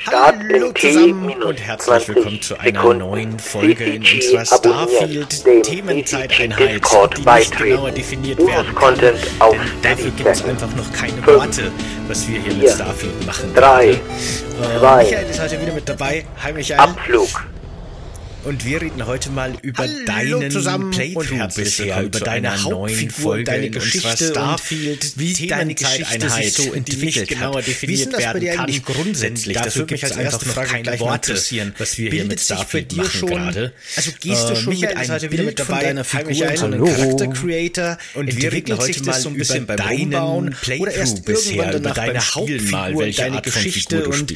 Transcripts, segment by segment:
Start Hallo zusammen und herzlich 20 willkommen zu einer Sekunden. neuen Folge in unserer abonniert Starfield den Themenzeiteinheit, Discord die nicht genauer definiert werden kann. Denn dafür gibt es einfach noch keine Worte, was wir hier mit Starfield machen. drei, Äh, zwei, Michael ist heute wieder mit dabei. Hi Michael. Abflug. Und wir reden heute mal über Hallo deinen zusammen Playthrough bisher, über deine Folge deine in Geschichte Starfield, wie deine Geschichte sich so entwickelt genauer hat. definiert Wie ist denn das bei werden dir kann. eigentlich grundsätzlich? Dafür Das würde mich als erste einfach noch Frage mal Worte, interessieren. was wir hier mit Starfield machen schon, gerade. also gehst du Äh, schon Michael mit einem heute wieder mit dabei. deiner Figur so einen Hallo. Charakter-Creator? Und wir reden heute mal so ein über bisschen beim deinen Playthrough bisher, über deine Hauptfigur, deine Geschichte und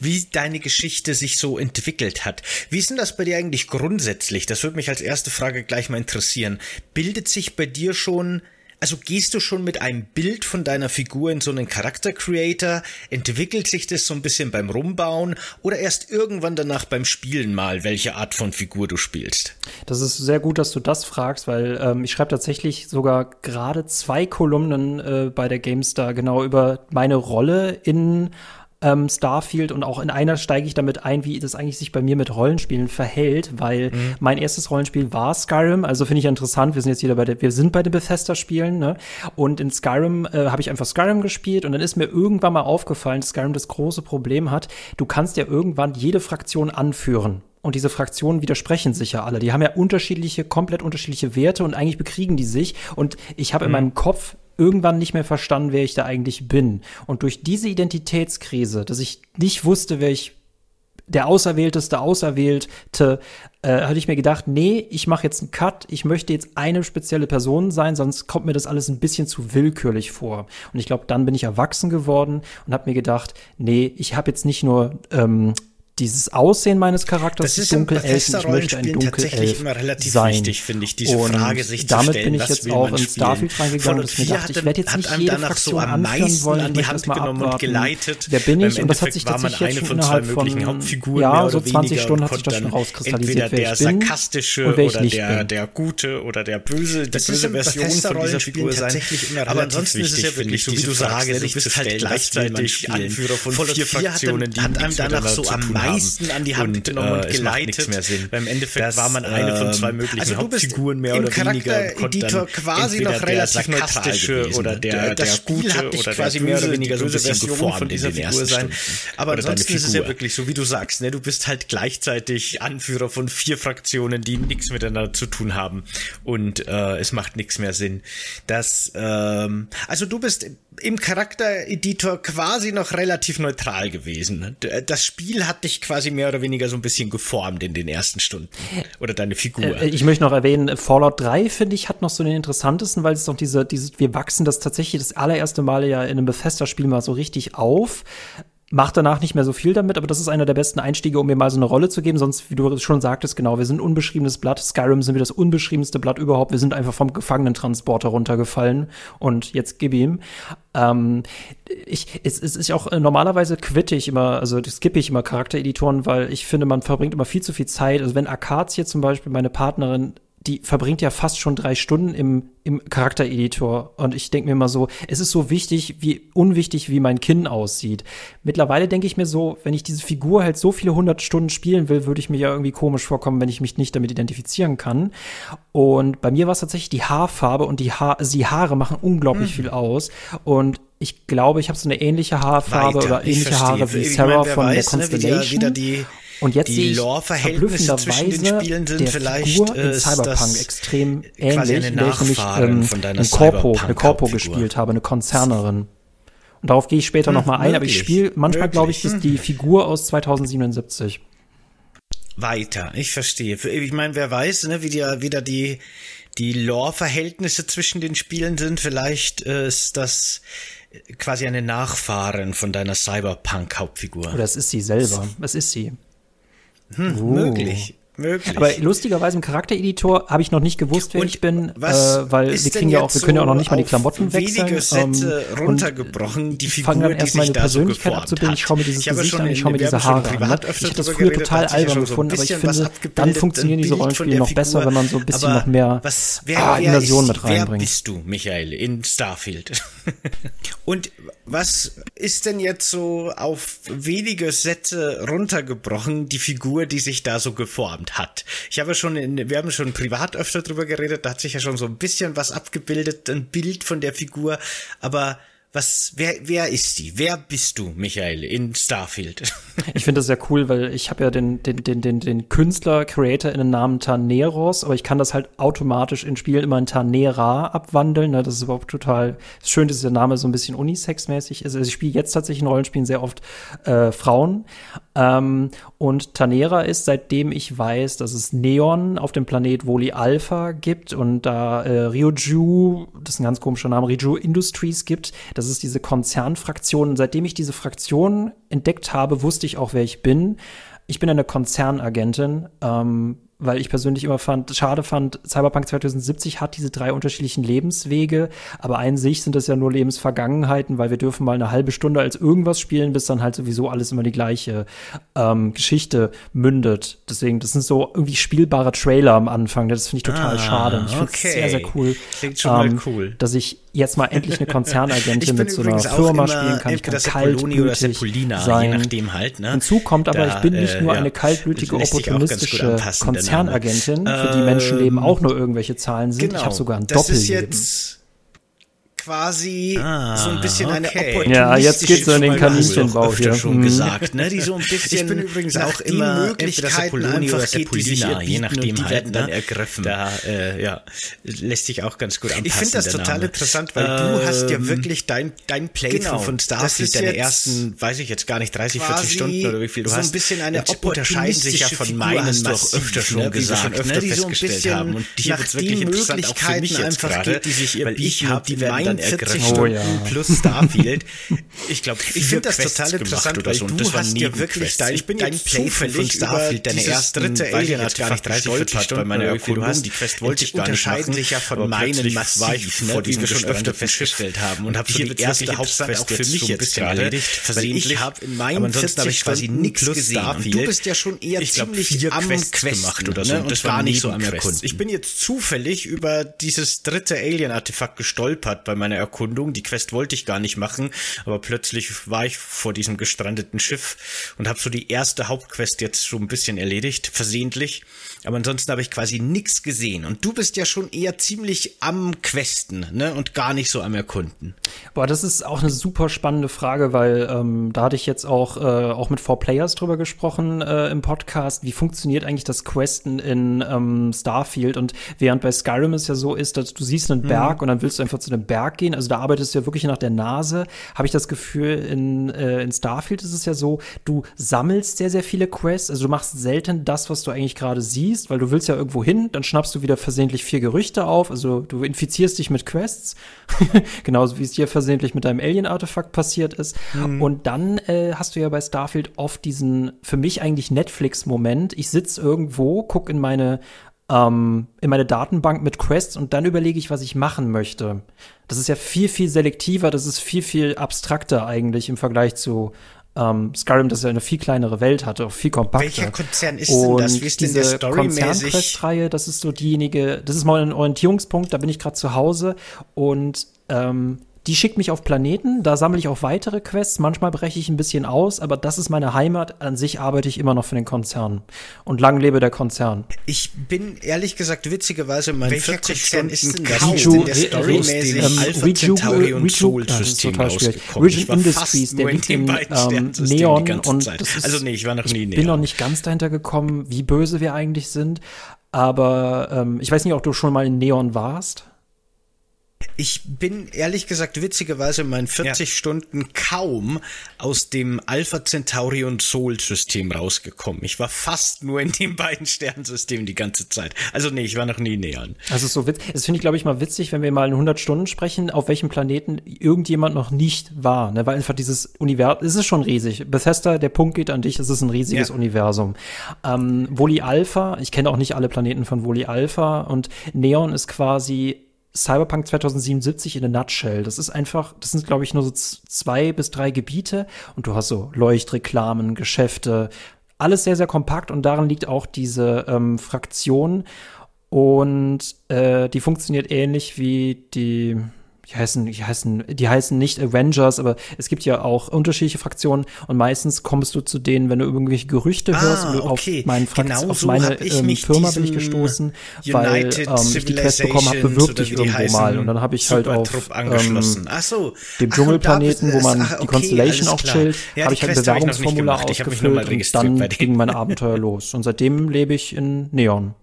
wie deine Geschichte sich so entwickelt hat. Wie ist denn das bei dir eigentlich grundsätzlich? Das würde mich als erste Frage gleich mal interessieren. Bildet sich bei dir schon, also gehst du schon mit einem Bild von deiner Figur in so einen Charakter-Creator? Entwickelt sich das so ein bisschen beim Rumbauen oder erst irgendwann danach beim Spielen mal, welche Art von Figur du spielst? Das ist sehr gut, dass du das fragst, weil ähm, ich schreibe tatsächlich sogar gerade zwei Kolumnen äh, bei der GameStar genau über meine Rolle in ähm, Starfield und auch in einer steige ich damit ein, wie das eigentlich sich bei mir mit Rollenspielen verhält, weil mein erstes Rollenspiel war Skyrim, also finde ich interessant, wir sind jetzt wieder bei der, wir sind bei den Bethesda-Spielen, ne? Und in Skyrim äh, habe ich einfach Skyrim gespielt und dann ist mir irgendwann mal aufgefallen, dass Skyrim das große Problem hat, du kannst ja irgendwann jede Fraktion anführen. Und diese Fraktionen widersprechen sich ja alle. Die haben ja unterschiedliche, komplett unterschiedliche Werte und eigentlich bekriegen die sich. Und ich habe in meinem Kopf irgendwann nicht mehr verstanden, wer ich da eigentlich bin. Und durch diese Identitätskrise, dass ich nicht wusste, wer ich der Auserwählteste, Auserwählte, äh, hatte ich mir gedacht, nee, ich mache jetzt einen Cut, ich möchte jetzt eine spezielle Person sein, sonst kommt mir das alles ein bisschen zu willkürlich vor. Und ich glaube, dann bin ich erwachsen geworden und habe mir gedacht, nee, ich habe jetzt nicht nur ähm, dieses Aussehen meines Charakters Das ist im Dunkelelfen, ich möchte ein Dunkelelf immer relativ sein. wichtig, finde ich, diese und Frage sich zu damit stellen, bin ich jetzt auch in? Starfield reingegangen, ich mir 4 dachte, ich werde jetzt nicht jede danach Fraktion so am meisten wollen, an die Hand das mal genommen und abwarten. geleitet. Wer bin ich? Und das hat sich tatsächlich jetzt von schon innerhalb von ja, so oder 20 weniger Stunden und hat sich das schon rauskristallisiert, wer der ich bin sarkastische und wer ich oder nicht der, bin. der gute oder der böse, die Das böse Version von dieser Figur sein. Aber ansonsten ist es ja wirklich, so wie du sagst, ne, du bist zu halt gleichzeitig? Anführer von vier 4 hat Fraktionen, die hat einem danach so zu am meisten haben. an die Hand und, genommen und äh, geleitet. mehr Sinn. Weil im Endeffekt Das, war man eine von zwei ähm, möglichen also Hauptfiguren mehr oder weniger. dann quasi noch relativ sarkastische gewesen. oder der, Das der Spiel hat dich oder quasi mehr oder weniger so ein böse bisschen Version von dieser Figur sein. Aber ansonsten ist es ja wirklich so, wie du sagst, ne? Du bist halt gleichzeitig Anführer von vier Fraktionen, die nichts miteinander zu tun haben. Und äh, es macht nichts mehr Sinn. Das, ähm, also du bist im Charaktereditor quasi noch relativ neutral gewesen. D- Das Spiel hat dich quasi mehr oder weniger so ein bisschen geformt in den ersten Stunden. Oder deine Figur. Äh, ich möchte noch erwähnen, Fallout 3, finde ich, hat noch so den interessantesten, weil es doch diese, diese, wir wachsen das tatsächlich das allererste Mal ja in einem Bethesda-Spiel mal so richtig auf. Macht danach nicht mehr so viel damit, aber das ist einer der besten Einstiege, um mir mal so eine Rolle zu geben. Sonst, wie du schon sagtest, genau, wir sind unbeschriebenes Blatt. Skyrim sind wir das unbeschriebenste Blatt überhaupt. Wir sind einfach vom Gefangenentransporter runtergefallen und jetzt gib ihm. Ähm, ich, es, es ist auch äh, normalerweise quitte ich immer, also skippe ich immer Charaktereditoren, weil ich finde, man verbringt immer viel zu viel Zeit. Also wenn Akazie zum Beispiel, meine Partnerin, die verbringt ja fast schon drei Stunden im, im Charaktereditor. Und ich denke mir immer so, es ist so wichtig, wie unwichtig, wie mein Kinn aussieht. Mittlerweile denke ich mir so, wenn ich diese Figur halt so viele hundert Stunden spielen will, würde ich mir ja irgendwie komisch vorkommen, wenn ich mich nicht damit identifizieren kann. Und bei mir war es tatsächlich die Haarfarbe und die, ha die Haare machen unglaublich viel aus. Und ich glaube, ich habe so eine ähnliche Haarfarbe Weiter. oder Ich ähnliche. Haare wie Ich Sarah meine, wer von der weiß, ne, wie Constellation. die- und jetzt die Lore-Verhältnisse zwischen den Spielen sind der vielleicht, Figur in äh, ist Cyberpunk extrem ähnlich, eine in der ich nämlich ähm, von deiner ein Corpo, eine. Corpo gespielt habe, eine Konzernerin. Und darauf gehe ich später noch mal ein, aber ich möglich. spiele manchmal, glaube ich, Möglich. das die Figur aus 2077. weiter. Ich verstehe. Ich meine, wer weiß, ne, wie die, wieder die, die Lore-Verhältnisse zwischen den Spielen sind. Vielleicht äh, ist das quasi eine Nachfahrin von deiner Cyberpunk-Hauptfigur. Oder es ist sie selber. Es ist sie. Hm, Oh. Möglich. Möglich. Aber lustigerweise im Charaktereditor habe ich noch nicht gewusst, wer und ich bin, äh, weil wir kriegen ja auch, wir können ja auch noch nicht mal die Klamotten wechseln. Wenige Sätze ähm, runtergebrochen, die Figur, fange dann erst meine Persönlichkeit so abzubilden. Ich schaue mir dieses Gesicht an, ich schaue mir diese Haare an. Ne? Ich habe das früher geredet, total albern gefunden, aber ich finde, dann funktionieren diese Rollenspiele noch besser, wenn man so ein bisschen noch mehr was, wer, ah, Immersion mit reinbringt. Wer bist du, Michael, in Starfield? und was ist denn jetzt so auf wenige Sätze runtergebrochen die Figur, die sich da so geformt hat? Ich habe schon, in, wir haben schon privat öfter drüber geredet, da hat sich ja schon so ein bisschen was abgebildet, ein Bild von der Figur, aber was, wer, wer ist die? Wer bist du, Michael, in Starfield? Ich finde das sehr cool, weil ich habe ja den, den, den, den, den Künstler, Creator in den Namen Taneros, aber ich kann das halt automatisch in Spielen immer in Tanera abwandeln. Ne? Das ist überhaupt total schön, dass der Name so ein bisschen unisex-mäßig ist. Also ich spiele jetzt tatsächlich in Rollenspielen sehr oft äh, Frauen. Ähm, und Tanera ist, seitdem ich weiß, dass es Neon auf dem Planet Woli Alpha gibt und da äh, Ryoju, das ist ein ganz komischer Name, Ryoju Industries gibt, das ist diese Konzernfraktion. Und seitdem ich diese Fraktion entdeckt habe, wusste ich auch, wer ich bin. Ich bin eine Konzernagentin. Ähm, weil ich persönlich immer fand, schade fand, Cyberpunk 2070 hat diese drei unterschiedlichen Lebenswege, aber ein sich sind das ja nur Lebensvergangenheiten, weil wir dürfen mal eine halbe Stunde als irgendwas spielen, bis dann halt sowieso alles immer die gleiche ähm, Geschichte mündet. Deswegen, das sind so irgendwie spielbare Trailer am Anfang. Das finde ich total ah, schade. Ich finde es okay. sehr, sehr cool. Klingt schon ähm, mal cool. Dass ich jetzt mal endlich eine Konzernagentin mit so einer Firma spielen kann. Ich kann kaltblütig sein. Je nachdem halt, ne? Hinzu kommt aber, da, ich bin nicht nur äh, eine kaltblütige, opportunistische Konzernagentin, für die Menschenleben auch nur irgendwelche Zahlen sind. Genau, ich habe sogar ein Doppelleben. Ist jetzt quasi ah, so ein bisschen okay. eine opportunistische Ja, jetzt geht's so in den Kaninchenbau hier. schon mhm. gesagt, ne? Die so ein bisschen Ich bin übrigens auch immer Möglichkeiten einfach geht, die sich je nachdem die halt, dann ne? ergriffen. Da äh, ja, lässt sich auch ganz gut anpassen. Ich finde das total Name. interessant, weil ähm, du hast ja wirklich dein dein Playthrough genau, von Starfield deine ersten, weiß ich jetzt gar nicht 30, 40 Stunden oder wie viel du so hast. So ein bisschen eine unterscheiden sich ja von meinen, hast du auch öfter schon gesagt, öfter festgestellt haben und hier wird's wirklich interessant auch für mich jetzt gerade, die sich ihr weil ich habe die werden dann ergriffen ja. plus Starfield. Ich glaube, ich finde das total interessant, oder so. Und das hast dir wirklich dein, ich bin dein Play von Starfield, deine erste dritte Alien hat gar nicht 30, 40 Stunden bei meiner Erkundung. Die Quest wollte ich gar nicht machen. sich ja von meinen massiv, ne, wie wir schon öfter festgestellt haben. Und habe so die erste Hauptquest für mich jetzt erledigt, versehentlich. Ich habe in meinen 40 quasi nichts gesehen. Und du bist ja schon eher ziemlich am Quest gemacht oder so. Und das war nicht so am Erkunden. Ich bin jetzt zufällig über dieses dritte Alien-Artefakt gestolpert bei meiner Erkundung. Die Quest wollte ich gar nicht machen, aber plötzlich war ich vor diesem gestrandeten Schiff und habe so die erste Hauptquest jetzt so ein bisschen erledigt, versehentlich. Aber ansonsten habe ich quasi nichts gesehen. Und du bist ja schon eher ziemlich am Questen, ne? Und gar nicht so am Erkunden. Boah, das ist auch eine super spannende Frage, weil ähm, da hatte ich jetzt auch, äh, auch mit Four Players drüber gesprochen äh, im Podcast. Wie funktioniert eigentlich das Questen in ähm, Starfield? Und während bei Skyrim es ja so ist, dass du siehst einen Berg mhm. und dann willst du einfach zu einem Berg gehen. Also da arbeitest du ja wirklich nach der Nase. Habe ich das Gefühl, in, äh, in Starfield ist es ja so, du sammelst sehr, sehr viele Quests. Also du machst selten das, was du eigentlich gerade siehst siehst, weil du willst ja irgendwo hin, dann schnappst du wieder versehentlich vier Gerüchte auf, also du infizierst dich mit Quests, genauso wie es dir versehentlich mit deinem Alien-Artefakt passiert ist. Mhm. Und dann äh, hast du ja bei Starfield oft diesen, für mich eigentlich Netflix-Moment, ich sitze irgendwo, guck in meine ähm, in meine Datenbank mit Quests und dann überlege ich, was ich machen möchte. Das ist ja viel, viel selektiver, das ist viel, viel abstrakter eigentlich im Vergleich zu ähm, Skyrim, das ja eine viel kleinere Welt hatte, auch viel kompakter. Welcher Konzern ist und denn das? Wie ist denn diese Konzern-Quest-Reihe, das ist so diejenige, das ist mal ein Orientierungspunkt, da bin ich gerade zu Hause und ähm, die schickt mich auf Planeten, da sammle ich auch weitere Quests, manchmal breche ich ein bisschen aus, aber das ist meine Heimat. An sich arbeite ich immer noch für den Konzern. Und lang lebe der Konzern. Ich bin ehrlich gesagt witzigerweise mein Welcher 40 Konzern ist denn das? Riju, der storymäßig ähm, Alpha Riju, Centauri und Soul System Region Industries, der liegt in ähm, Neon und ist, also nee, ich war noch nie ich Neon. bin noch nicht ganz dahinter gekommen, wie böse wir eigentlich sind, aber ähm, ich weiß nicht, ob du schon mal in Neon warst. Ich bin ehrlich gesagt witzigerweise in meinen 40 ja. Stunden kaum aus dem Alpha Centauri und Sol System rausgekommen. Ich war fast nur in den beiden Sternsystemen die ganze Zeit. Also nee, ich war noch nie näher. Also so witzig. Das finde ich glaube ich mal witzig, wenn wir mal in 100 Stunden sprechen, auf welchem Planeten irgendjemand noch nicht war, ne? weil einfach dieses Universum, es ist schon riesig. Bethesda, der Punkt geht an dich, es ist ein riesiges ja. Universum. Ähm, Woli Alpha, ich kenne auch nicht alle Planeten von Woli Alpha und Neon ist quasi Cyberpunk 2077 in a nutshell. Das ist einfach, das sind, glaube ich, nur so zwei bis drei Gebiete. Und du hast so Leuchtreklamen, Geschäfte, alles sehr, sehr kompakt. Und darin liegt auch diese ähm, Fraktion. Und äh, die funktioniert ähnlich wie die die heißen, die heißen, die heißen nicht Avengers, aber es gibt ja auch unterschiedliche Fraktionen und meistens kommst du zu denen, wenn du irgendwelche Gerüchte ah, hörst okay. auf, meinen genau auf so meine ähm, Firma bin ich gestoßen, weil ähm, ich die Quest bekommen habe, bewirb dich irgendwo mal und dann habe ich halt auf ähm, so. dem Dschungelplaneten, wo man ach, okay, die Constellation auch chillt, ja, habe ich halt ein Bewerbungsformular ausgefüllt und dann ging mein Abenteuer los und seitdem lebe ich in Neon.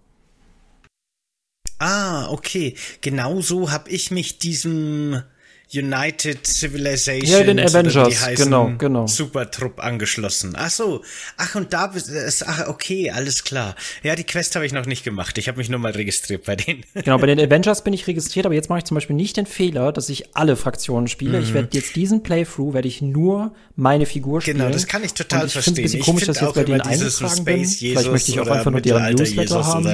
Ah, okay. Genauso habe ich mich diesem United Civilization. Ja, den Avengers, genau, genau. Supertrupp angeschlossen. Ach so. Ach, und da ist, ach, okay, alles klar. Ja, die Quest habe ich noch nicht gemacht. Ich habe mich nur mal registriert bei denen. Genau, bei den Avengers bin ich registriert, aber jetzt mache ich zum Beispiel nicht den Fehler, dass ich alle Fraktionen spiele. Mhm. Ich werde jetzt diesen Playthrough, werde ich nur meine Figur spielen. Genau, das kann ich total ich verstehen. Ich finde es ein bisschen komisch, dass ich jetzt bei denen eingetragen bin. Vielleicht möchte ich auch einfach nur deren Newsletter Jesus haben.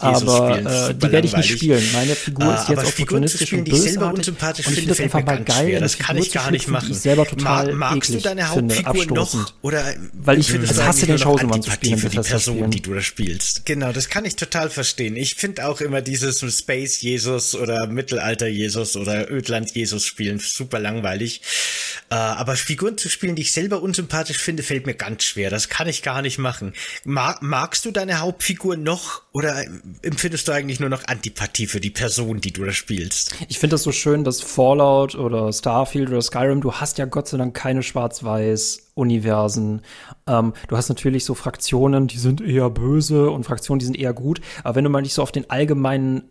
aber äh, die werde ich nicht spielen. Meine Figur ah, ist jetzt opportunistisch und bösartig. Und ich finde das einfach mal geil, das kann ich gar nicht machen. Ich selber total Ma magst du deine Hauptfigur finde, noch oder weil ich es hasse den Chosen zu spielen für die Person, die du da spielst. Genau, das kann ich total verstehen. Ich finde auch immer dieses Space Jesus oder Mittelalter Jesus oder Ödland Jesus spielen super langweilig. Äh, aber Figuren zu spielen, die ich selber unsympathisch finde, fällt mir ganz schwer. Das kann ich gar nicht machen. Mag, magst du deine Hauptfigur noch oder empfindest du eigentlich nur noch Antipathie für die Person, die du da spielst? Ich finde das so schön, dass Fallout oder Starfield oder Skyrim, du hast ja Gott sei Dank keine Schwarz-Weiß-Universen. Ähm, du hast natürlich so Fraktionen, die sind eher böse und Fraktionen, die sind eher gut. Aber wenn du mal nicht so auf den allgemeinen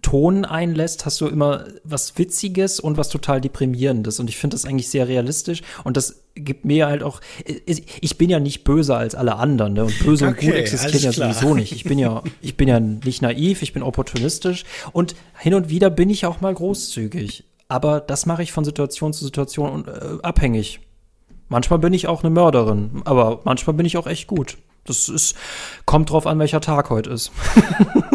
Ton einlässt, hast du immer was Witziges und was total Deprimierendes. Und ich finde das eigentlich sehr realistisch. Und das gibt mir halt auch. Ich bin ja nicht böser als alle anderen, ne? Und böse okay, und gut existieren ja sowieso nicht. Ich bin ja, ich bin ja nicht naiv, ich bin opportunistisch. Und hin und wieder bin ich auch mal großzügig. Aber das mache ich von Situation zu Situation äh, abhängig. Manchmal bin ich auch eine Mörderin, aber manchmal bin ich auch echt gut. Das ist, kommt drauf an, welcher Tag heute ist.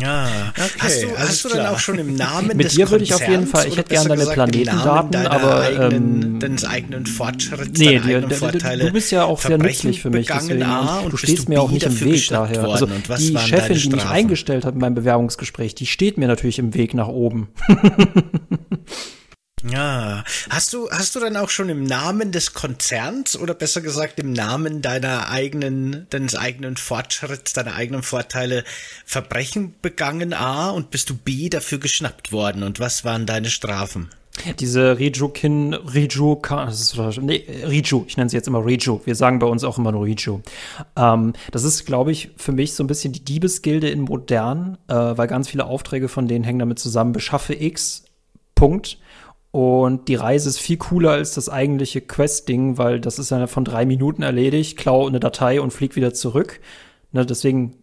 Ja, okay, hast du, hast du dann auch schon im Namen Mit dir würde ich auf jeden Fall, ich hätte gerne deine Planetendaten, aber eigenen, ähm, deines eigenen Fortschritts, nee, die, du bist ja auch sehr nützlich für mich, deswegen, du stehst mir auch nicht im Weg daher. Also die Chefin, die mich eingestellt hat in meinem Bewerbungsgespräch, die steht mir natürlich im Weg nach oben. Ja, hast du hast du dann auch schon im Namen des Konzerns oder besser gesagt im Namen deiner eigenen deines eigenen Fortschritts, deiner eigenen Vorteile Verbrechen begangen A und bist du B dafür geschnappt worden und was waren deine Strafen? Diese Rijukin, Riju, nee, Riju, ich nenne sie jetzt immer Riju. Wir sagen bei uns auch immer nur Riju. Ähm, das ist, glaube ich, für mich so ein bisschen die Diebesgilde in modern, äh, weil ganz viele Aufträge von denen hängen damit zusammen. Beschaffe X, Punkt. Und die Reise ist viel cooler als das eigentliche Quest-Ding, weil das ist ja von drei Minuten erledigt, klau eine Datei und flieg wieder zurück. Ne, deswegen,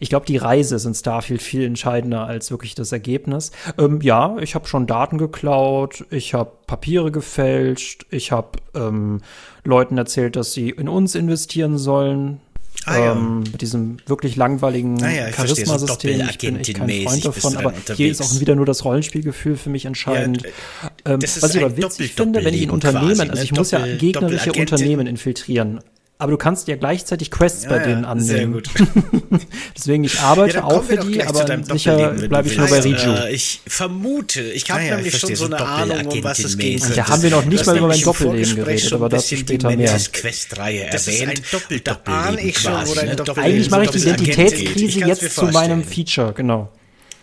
ich glaube, die Reise ist in Starfield viel entscheidender als wirklich das Ergebnis. Ähm, ja, ich habe schon Daten geklaut, ich habe Papiere gefälscht, ich habe ähm, Leuten erzählt, dass sie in uns investieren sollen. Ah, ja. ähm, mit diesem wirklich langweiligen ah, ja, Charisma-System. So ich bin echt kein Freund davon, aber hier ist auch wieder nur das Rollenspielgefühl für mich entscheidend. Ja, ähm, was ich aber witzig finde, wenn ich in Unternehmen, quasi, also ich ne? muss ja gegnerische Unternehmen infiltrieren aber du kannst ja gleichzeitig Quests ja, bei denen ja, annehmen. Sehr gut. Deswegen, ich arbeite ja, auch für die, aber sicher bleibe ich nur bei Riju. Äh, ich vermute, ich habe nämlich schon so eine Ahnung, um was es geht. Da haben wir noch nicht mal über mein Doppelleben geredet, aber dazu später mehr. Questreihe erwähnt. Da ahne ich schon, Doppel Eigentlich mache ich die Identitätskrise jetzt zu meinem Feature, genau.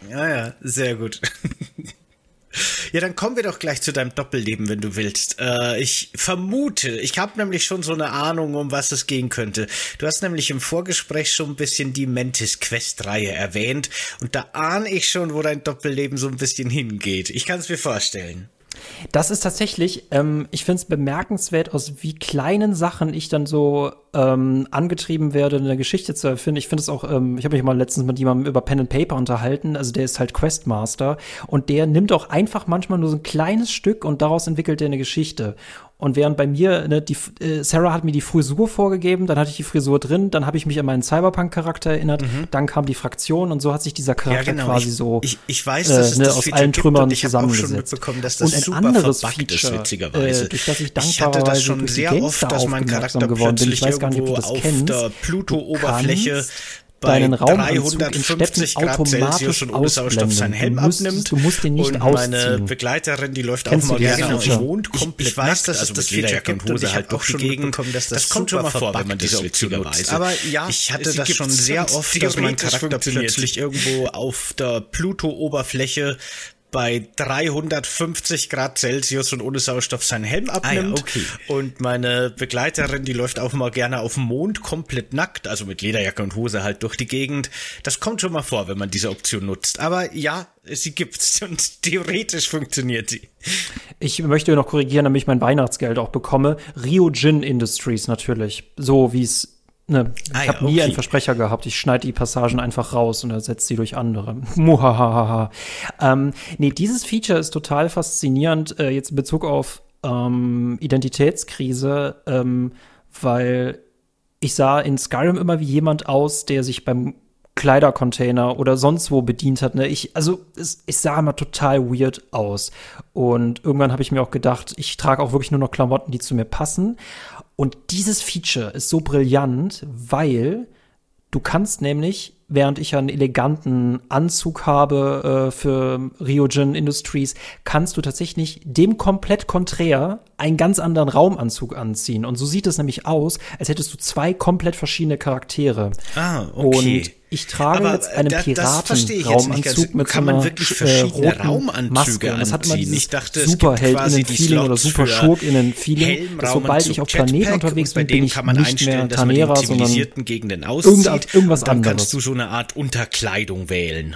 Ja, ja, sehr gut. Ja, dann kommen wir doch gleich zu deinem Doppelleben, wenn du willst. Äh, ich vermute, ich habe nämlich schon so eine Ahnung, um was es gehen könnte. Du hast nämlich im Vorgespräch schon ein bisschen die Mantis Quest-Reihe erwähnt und da ahne ich schon, wo dein Doppelleben so ein bisschen hingeht. Ich kann es mir vorstellen. Das ist tatsächlich, ähm, ich finde es bemerkenswert, aus wie kleinen Sachen ich dann so ähm, angetrieben werde, eine Geschichte zu erfinden. Ich finde es auch, ähm, ich habe mich mal letztens mit jemandem über Pen and Paper unterhalten, also der ist halt Questmaster und der nimmt auch einfach manchmal nur so ein kleines Stück und daraus entwickelt er eine Geschichte. Und während bei mir, ne, die, äh, Sarah hat mir die Frisur vorgegeben, dann hatte ich die Frisur drin, dann habe ich mich an meinen Cyberpunk-Charakter erinnert, mhm. dann kam die Fraktion und so hat sich dieser Charakter ja, genau. quasi ich, so ich, ich weiß, äh, ne, das aus Feature allen Trümmern gibt, zusammengesetzt. Dass das und ein anderes Feature, witzigerweise. Äh, durch das ich ich hatte das schon sehr oft, dass mein Charakter geworden bin. Ich weiß gar nicht, ob du das auf kennst. der Pluto-Oberfläche deinen Raumanzug in Städten automatisch und ohne Sauerstoff seinen Helm du abnimmt. Du musst den nicht und ausziehen. meine Begleiterin, die läuft Kennst auch mal gerne auf Mond komplett ich, weiß, dass also es das Feature gibt und ich halt auch die Gegend bekommen, dass das, das kommt schon mal vor, wenn man diese Option nutzt. Aber ja, ich hatte das schon sehr oft, dass mein Charakter plötzlich irgendwo auf der Pluto-Oberfläche bei 350 Grad Celsius und ohne Sauerstoff seinen Helm abnimmt. Ah ja, okay. Und meine Begleiterin, die läuft auch mal gerne auf dem Mond komplett nackt, also mit Lederjacke und Hose halt durch die Gegend. Das kommt schon mal vor, wenn man diese Option nutzt. Aber ja, sie gibt's und theoretisch funktioniert sie. Ich möchte noch korrigieren, damit ich mein Weihnachtsgeld auch bekomme. Rio Gin Industries natürlich. So wie es Ne, ich ah, habe ja, nie einen Versprecher gehabt. Ich schneide die Passagen einfach raus und ersetze sie durch andere. Muhahaha. ähm, nee, dieses Feature ist total faszinierend, äh, jetzt in Bezug auf ähm, Identitätskrise, ähm, weil ich sah in Skyrim immer wie jemand aus, der sich beim Kleidercontainer oder sonst wo bedient hat. Ne? Ich, also es, ich sah immer total weird aus. Und irgendwann habe ich mir auch gedacht, ich trage auch wirklich nur noch Klamotten, die zu mir passen. Und dieses Feature ist so brillant, weil du kannst nämlich, während ich einen eleganten Anzug habe äh, für Ryojin Industries, kannst du tatsächlich dem komplett konträr einen ganz anderen Raumanzug anziehen. Und so sieht es nämlich aus, als hättest du zwei komplett verschiedene Charaktere. Ah, okay. Und ich trage aber jetzt einen da, Piraten-Raumanzug mit kann so man wirklich verschiedene äh, Raumanzüge Maske. Das hat immer ich dachte, Superheldinnen-Feeling oder super Schurkinnen-Feeling. Sobald ich auf Planeten unterwegs bin, bin ich kann man nicht mehr Tanera, sondern Gegenden auszieht, irgendwas dann anderes. kannst du so eine Art Unterkleidung wählen.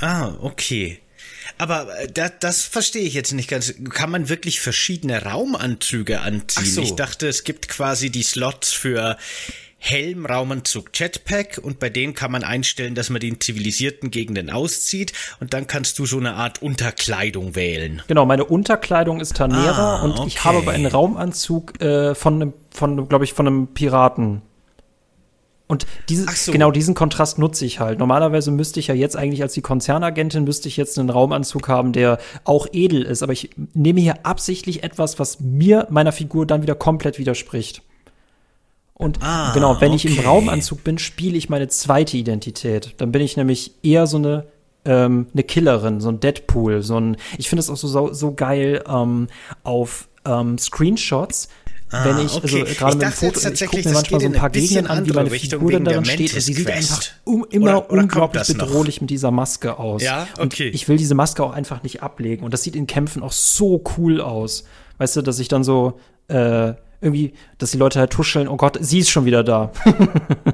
Ah, okay. Aber äh, das, das verstehe ich jetzt nicht ganz. Kann man wirklich verschiedene Raumanzüge anziehen? So. Ich dachte, es gibt quasi die Slots für Helm, Raumanzug, Jetpack und bei denen kann man einstellen, dass man den zivilisierten Gegenden auszieht und dann kannst du so eine Art Unterkleidung wählen. Genau, meine Unterkleidung ist Tanera ah, und okay. ich habe aber einen Raumanzug äh, von einem, von, glaube ich, von einem Piraten. Und dieses, so. genau diesen Kontrast nutze ich halt. Normalerweise müsste ich ja jetzt eigentlich als die Konzernagentin müsste ich jetzt einen Raumanzug haben, der auch edel ist. Aber ich nehme hier absichtlich etwas, was mir meiner Figur dann wieder komplett widerspricht. Und ah, genau, wenn okay. ich im Raumanzug bin, spiele ich meine zweite Identität. Dann bin ich nämlich eher so eine ähm, eine Killerin, so ein Deadpool, so ein. Ich finde es auch so so geil ähm, auf ähm, Screenshots. Ah, wenn ich, also okay. also gerade mit dem Foto, ich gucke mir manchmal so ein paar Gegenden an, wie meine Richtung Figur dann darin steht. Und sie sieht einfach um, immer oder, oder unglaublich bedrohlich mit dieser Maske aus. Ja, okay. Und ich will diese Maske auch einfach nicht ablegen. Und das sieht in Kämpfen auch so cool aus. Weißt du, dass ich dann so äh, irgendwie, dass die Leute halt tuscheln, oh Gott, sie ist schon wieder da.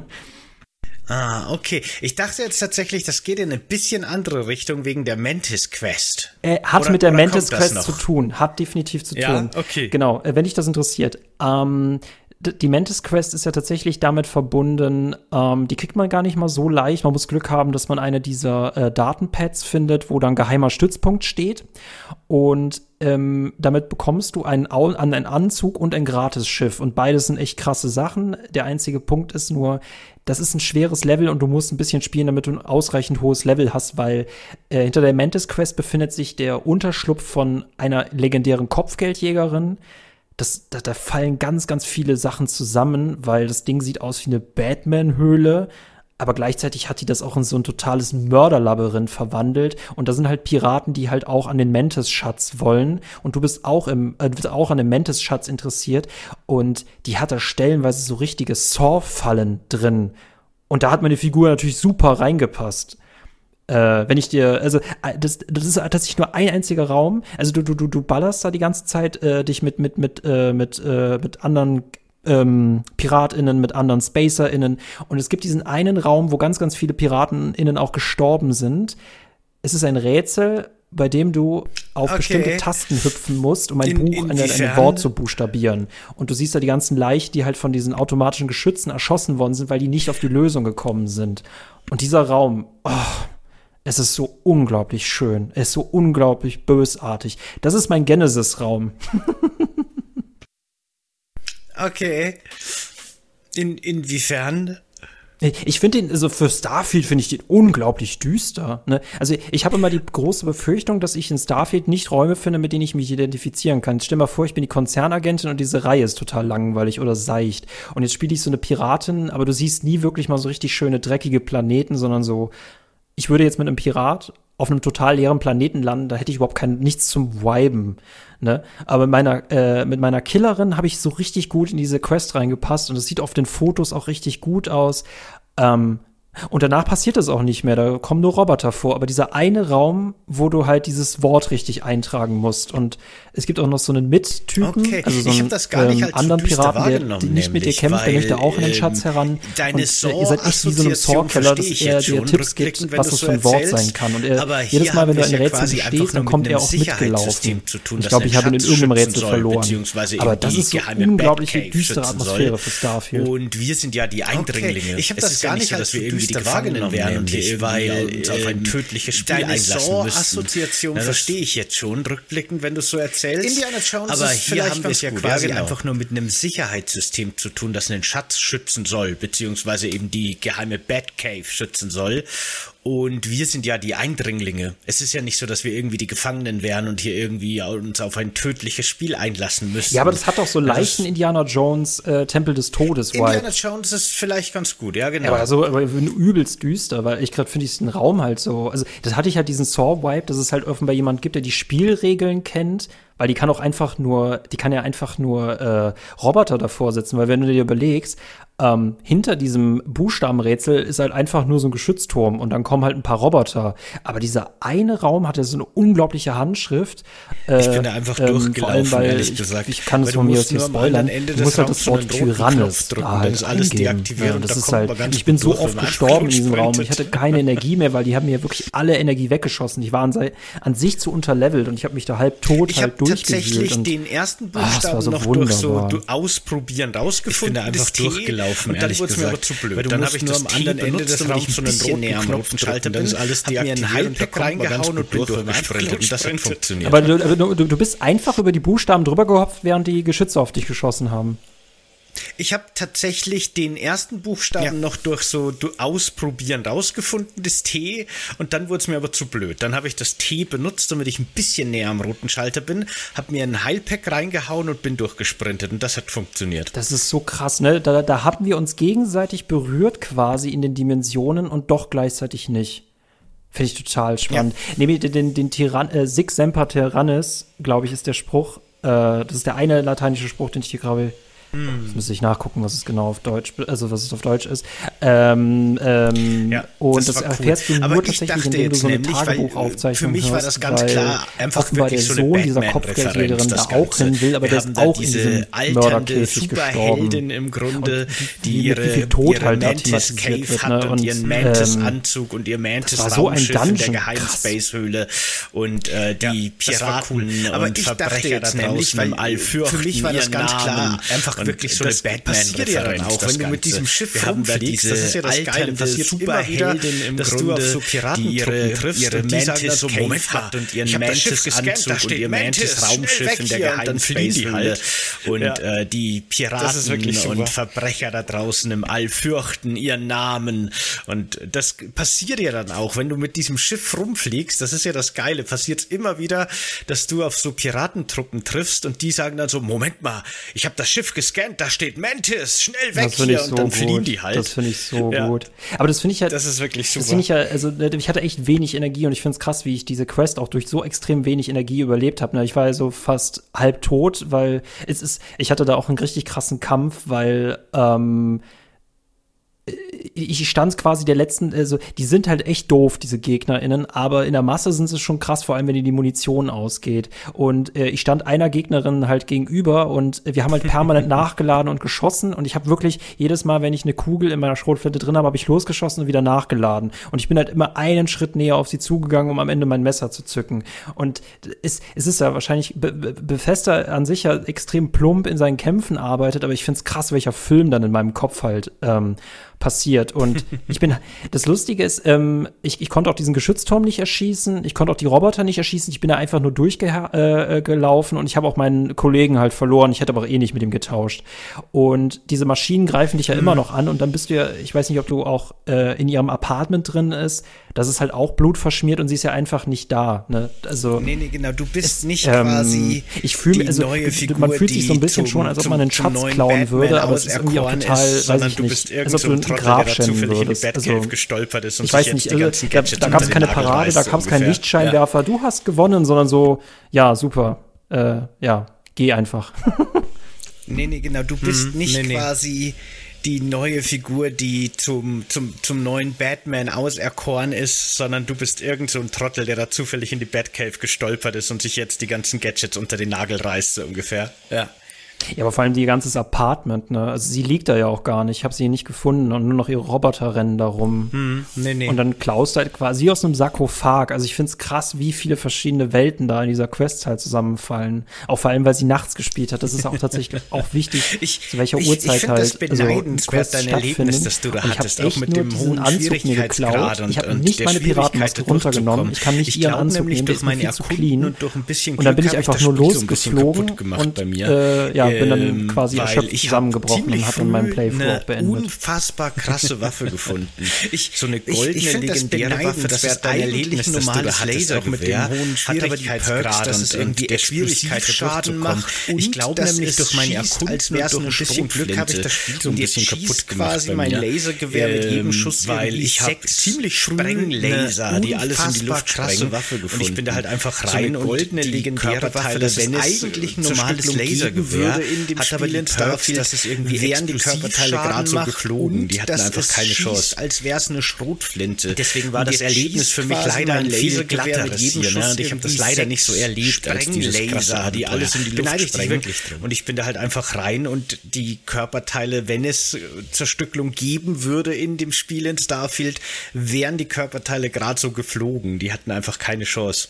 Ah, okay. Ich dachte jetzt tatsächlich, das geht in eine bisschen andere Richtung wegen der Mantis Quest. Äh, hat oder, mit der Mantis Quest zu tun. Hat definitiv zu tun. Ja, okay. Genau, äh, wenn dich das interessiert. Ähm, die Mantis Quest ist ja tatsächlich damit verbunden, ähm, die kriegt man gar nicht mal so leicht. Man muss Glück haben, dass man eine dieser äh, Datenpads findet, wo dann geheimer Stützpunkt steht. Und ähm, damit bekommst du einen, einen Anzug und ein Gratisschiff. Und beides sind echt krasse Sachen. Der einzige Punkt ist nur, das ist ein schweres Level und du musst ein bisschen spielen, damit du ein ausreichend hohes Level hast, weil äh, hinter der Mantis Quest befindet sich der Unterschlupf von einer legendären Kopfgeldjägerin. Das, da, da fallen ganz, ganz viele Sachen zusammen, weil das Ding sieht aus wie eine Batman-Höhle aber gleichzeitig hat die das auch in so ein totales Mörderlabyrinth verwandelt. Und da sind halt Piraten, die halt auch an den Mantis-Schatz wollen. Und du bist auch im äh, bist auch an dem Mantis-Schatz interessiert. Und die hat da stellenweise so richtige Saw-Fallen drin. Und da hat meine Figur natürlich super reingepasst. Äh, wenn ich dir, also äh, das, das ist tatsächlich nur ein einziger Raum. Also du, du, du, du ballerst da die ganze Zeit äh, dich mit, mit, mit, äh, mit, äh, mit anderen ähm, PiratInnen, mit anderen SpacerInnen. Und es gibt diesen einen Raum, wo ganz, ganz viele PiratenInnen auch gestorben sind. Es ist ein Rätsel, bei dem du auf okay. bestimmte Tasten hüpfen musst, um ein In, Buch, ein, ein Wort zu buchstabieren. Und du siehst da die ganzen Leichen, die halt von diesen automatischen Geschützen erschossen worden sind, weil die nicht auf die Lösung gekommen sind. Und dieser Raum, oh, es ist so unglaublich schön. Es ist so unglaublich bösartig. Das ist mein Genesis-Raum. okay. In, inwiefern? Ich finde den, also für Starfield finde ich den unglaublich düster. Ne? Also ich habe immer die große Befürchtung, dass ich in Starfield nicht Räume finde, mit denen ich mich identifizieren kann. Stell dir mal vor, ich bin die Konzernagentin und diese Reihe ist total langweilig oder seicht. Und jetzt spiele ich so eine Piratin, aber du siehst nie wirklich mal so richtig schöne, dreckige Planeten, sondern so ich würde jetzt mit einem Pirat auf einem total leeren Planeten landen, da hätte ich überhaupt kein nichts zum Viben. Ne? Aber mit meiner, äh, mit meiner Killerin habe ich so richtig gut in diese Quest reingepasst und es sieht auf den Fotos auch richtig gut aus. Ähm, und danach passiert das auch nicht mehr, da kommen nur Roboter vor. Aber dieser eine Raum, wo du halt dieses Wort richtig eintragen musst. Und es gibt auch noch so einen Mit-Typen, okay. also so einen ähm, anderen Piraten, der, nicht mit dir kämpft, der möchte auch in den Schatz ähm, heran. Deine und äh, ihr seid echt wie so einem Saw-Keller, dass er dir Tipps gibt, was das für ein Wort sein kann. Und er, jedes Mal, wenn du ein Rätsel bestehst, dann kommt er auch mitgelaufen. ich glaube, ich habe ihn in irgendeinem Rätsel verloren. Aber das ist so unglaubliche düstere Atmosphäre für Starfield. Und wir sind ja die Eindringlinge. Ich habe das gar nicht, dass wir die Gefangenen wären und hier irgendwie uns auf ein ähm, tödliches Spiel einlassen müssen. Assoziation verstehe ich jetzt schon, rückblickend, wenn du es so erzählst. Indiana Jones Aber hier haben wir es ja gut. quasi ja, genau. einfach nur mit einem Sicherheitssystem zu tun, das einen Schatz schützen soll, beziehungsweise eben die geheime Batcave schützen soll. Und wir sind ja die Eindringlinge. Es ist ja nicht so, dass wir irgendwie die Gefangenen wären und hier irgendwie uns auf ein tödliches Spiel einlassen müssen. Ja, aber das hat doch so leichten Indiana Jones äh, Tempel des Todes. Indiana Jones ist vielleicht ganz gut, ja genau. Ja, aber so aber übelst düster, weil ich gerade finde ich den Raum halt so, also das hatte ich halt diesen Saw Vibe, dass es halt offenbar jemand gibt, der die Spielregeln kennt, weil die kann auch einfach nur, die kann ja einfach nur äh, Roboter davor sitzen, weil wenn du dir überlegst, ähm, hinter diesem Buchstabenrätsel ist halt einfach nur so ein Geschützturm und dann kommen halt ein paar Roboter. Aber dieser eine Raum hat ja so eine unglaubliche Handschrift. Äh, ich bin da einfach ähm, durchgelaufen, weil ehrlich gesagt. Ich, ich kann es von mir aus nicht spoilern. Du musst halt das Wort Tyrannis drücken, da halt alles deaktivieren. Ja, das da ist halt, ich bin so oft gestorben in diesem Raum. Ich hatte keine Energie mehr, weil die haben mir wirklich alle Energie weggeschossen. Ich war an, an sich zu unterlevelt und ich habe mich da halb tot ich halt durchgewühlt. Ich habe tatsächlich den ersten ah, Buchstaben so noch wunderbar. durch so ausprobieren rausgefunden. Ich bin da einfach durchgelaufen gelaufen, und dann wurde es mir aber zu blöd. Weil dann habe ich nur am anderen Ende des Raums so einen roten Knopf Schalter bin, ist alles hab mir ein Highpack reingehauen und bin durchgesprintet und das hat funktioniert. Aber du, du, du bist einfach über die Buchstaben drüber gehopft, während die Geschütze auf dich geschossen haben. Ich habe tatsächlich den ersten Buchstaben ja. noch durch so Ausprobieren rausgefunden, das T, und dann wurde es mir aber zu blöd. Dann habe ich das T benutzt, damit ich ein bisschen näher am roten Schalter bin, habe mir ein Heilpack reingehauen und bin durchgesprintet und das hat funktioniert. Das ist so krass, ne? Da, da haben wir uns gegenseitig berührt quasi in den Dimensionen und doch gleichzeitig nicht. Finde ich total spannend. Ja. Nehme den, den, den Tyrann, äh, Sig Semper Tyrannis, glaube ich, ist der Spruch. Äh, das ist der eine lateinische Spruch, den ich hier gerade hm. Jetzt müsste ich nachgucken, was es genau auf Deutsch, also was es auf Deutsch ist. Ähm, ähm, ja, und das, das erfährst cool. du nur tatsächlich, indem du so eine Tagebuchaufzeichnung Für mich war das ganz klar einfach wirklich der so Sohn dieser Kopfgeldjägerin da auch hin will, aber der ist auch in diesem Mörderkäfig gestorben. im Grunde, die ihre, viel Tod ihre halt Mantis Cave wird, ne? und ihren Mantis ähm, und ihr Mantis Raumschiff in der geheimen Space-Höhle und äh, die Piraten und Verbrecher da draußen im All Für mich war das ganz klar einfach wirklich so eine Batman-Referenz. auch, wenn du mit diesem Schiff wir haben da diese das ist ja das Geile, passiert Superheldin im dass Grunde, du auf so Piratentruppen triffst ihre und die Mantis so, Moment hat und ihren Mantis-Anzug und ihr Mantis-Raumschiff in der geheimen Space halt. Und äh, die Piraten und Verbrecher da draußen im All fürchten ihren Namen. Und das passiert ja dann auch, wenn du mit diesem Schiff rumfliegst, das ist ja das Geile, passiert immer wieder, dass du auf so Piratentruppen triffst und die sagen dann so, Moment mal, ich habe das Schiff gescannt gescannt, da steht Mantis, schnell weg hier so und dann gut. fliehen die halt. Das finde ich so ja. gut. Aber das finde ich halt. Das ist wirklich super. Das finde ich ja, also ich hatte echt wenig Energie und ich finde es krass, wie ich diese Quest auch durch so extrem wenig Energie überlebt habe. Ne? Ich war ja so fast halb tot, weil es ist, ich hatte da auch einen richtig krassen Kampf, weil ähm, ich stand quasi der letzten, also die sind halt echt doof, diese GegnerInnen, aber in der Masse sind sie schon krass, vor allem wenn die, die Munition ausgeht. Und äh, ich stand einer Gegnerin halt gegenüber und wir haben halt permanent nachgeladen und geschossen und ich habe wirklich jedes Mal, wenn ich eine Kugel in meiner Schrotflinte drin habe, habe ich losgeschossen und wieder nachgeladen. Und ich bin halt immer einen Schritt näher auf sie zugegangen, um am Ende mein Messer zu zücken. Und es, es ist ja wahrscheinlich, Be Bethesda an sich ja extrem plump in seinen Kämpfen arbeitet, aber ich find's krass, welcher Film dann in meinem Kopf halt ähm, passiert. Und ich bin, das Lustige ist, ähm, ich, ich konnte auch diesen Geschützturm nicht erschießen, ich konnte auch die Roboter nicht erschießen, ich bin da einfach nur durchgelaufen äh, und ich habe auch meinen Kollegen halt verloren. Ich hätte aber auch eh nicht mit ihm getauscht. Und diese Maschinen greifen dich ja immer noch an und dann bist du ja, ich weiß nicht, ob du auch äh, in ihrem Apartment drin ist, das ist halt auch blutverschmiert und sie ist ja einfach nicht da. Ne? Also, nee, nee, genau, du bist es, nicht ähm, quasi ich fühl, die also, neue Figur, Man fühlt sich so ein bisschen zum, schon, als ob man einen Schatz klauen Batman würde, aber es ist irgendwie auch total, ist, weiß ich nicht, als ob du ein Grab schänden würdest. Also, gestolpert ist und ich weiß nicht, also, da, da gab es keine Parade, da gab es keinen Lichtscheinwerfer, du hast gewonnen, sondern so, ja, super, äh, ja, geh einfach. nee, nee, genau, du bist hm, nicht quasi die neue Figur, die zum, zum, zum neuen Batman auserkoren ist, sondern du bist irgend so ein Trottel, der da zufällig in die Batcave gestolpert ist und sich jetzt die ganzen Gadgets unter den Nagel reißt, so ungefähr. Ja. Ja, aber vor allem die ganze Apartment, ne? Also sie liegt da ja auch gar nicht. Ich habe sie nicht gefunden und nur noch ihre Roboter rennen da rum. Hm, nee, nee. Und dann klaust du halt quasi aus einem Sarkophag. Also ich find's krass, wie viele verschiedene Welten da in dieser Quest halt zusammenfallen. Auch vor allem, weil sie nachts gespielt hat. Das ist auch tatsächlich auch wichtig, ich, zu welcher ich, Uhrzeit ich halt das beneidenswert, also dein Erlebnis, das du da hattest, auch mit dem hohen Anzug mir geklaut. Und, ich habe nicht meine Piratenmaske runtergenommen. Ich kann nicht ich ihren Anzug nehmen, der ist mir viel zu clean. Und, und dann bin ich einfach nur losgeflogen und äh, ja, bin dann ähm, quasi erschöpft zusammengebrochen und habe dann meinen Playthrough auch beendet. unfassbar krasse Waffe gefunden. Ich, so eine goldene, ich, ich legendäre Waffe, das ist eigentlich normales Laser auch mit dem hohen Schwierigkeitsgrad das ist irgendwie der Schwierigkeit Schaden macht. Ich glaube nämlich durch meine Erkundung durch ein bisschen Glück habe ich das Spiel so ein bisschen kaputt gemacht quasi mein Lasergewehr mit jedem ähm, Schuss weil ich habe ziemlich Sprenglaser, die alles in die Luft sprengen. Waffe gefunden. Und ich bin da halt einfach rein und goldene legendäre Waffe, das ist eigentlich ein normales Lasergewehr in dem hat Spiel aber den Starfield, dass es irgendwie wären die Körperteile gerade so geflogen. Die hatten einfach keine Chance. Als wäre es eine Schrotflinte. Deswegen war das Erlebnis für mich leider ein viel glatteres hier. Ne? Und ich habe das leider nicht so erlebt als dieses Laser, die alles in die Luft sprengen. Und ich bin da halt einfach rein und die Körperteile, wenn es Zerstücklung geben würde in dem Spiel in Starfield, wären die Körperteile gerade so geflogen. Die hatten einfach keine Chance.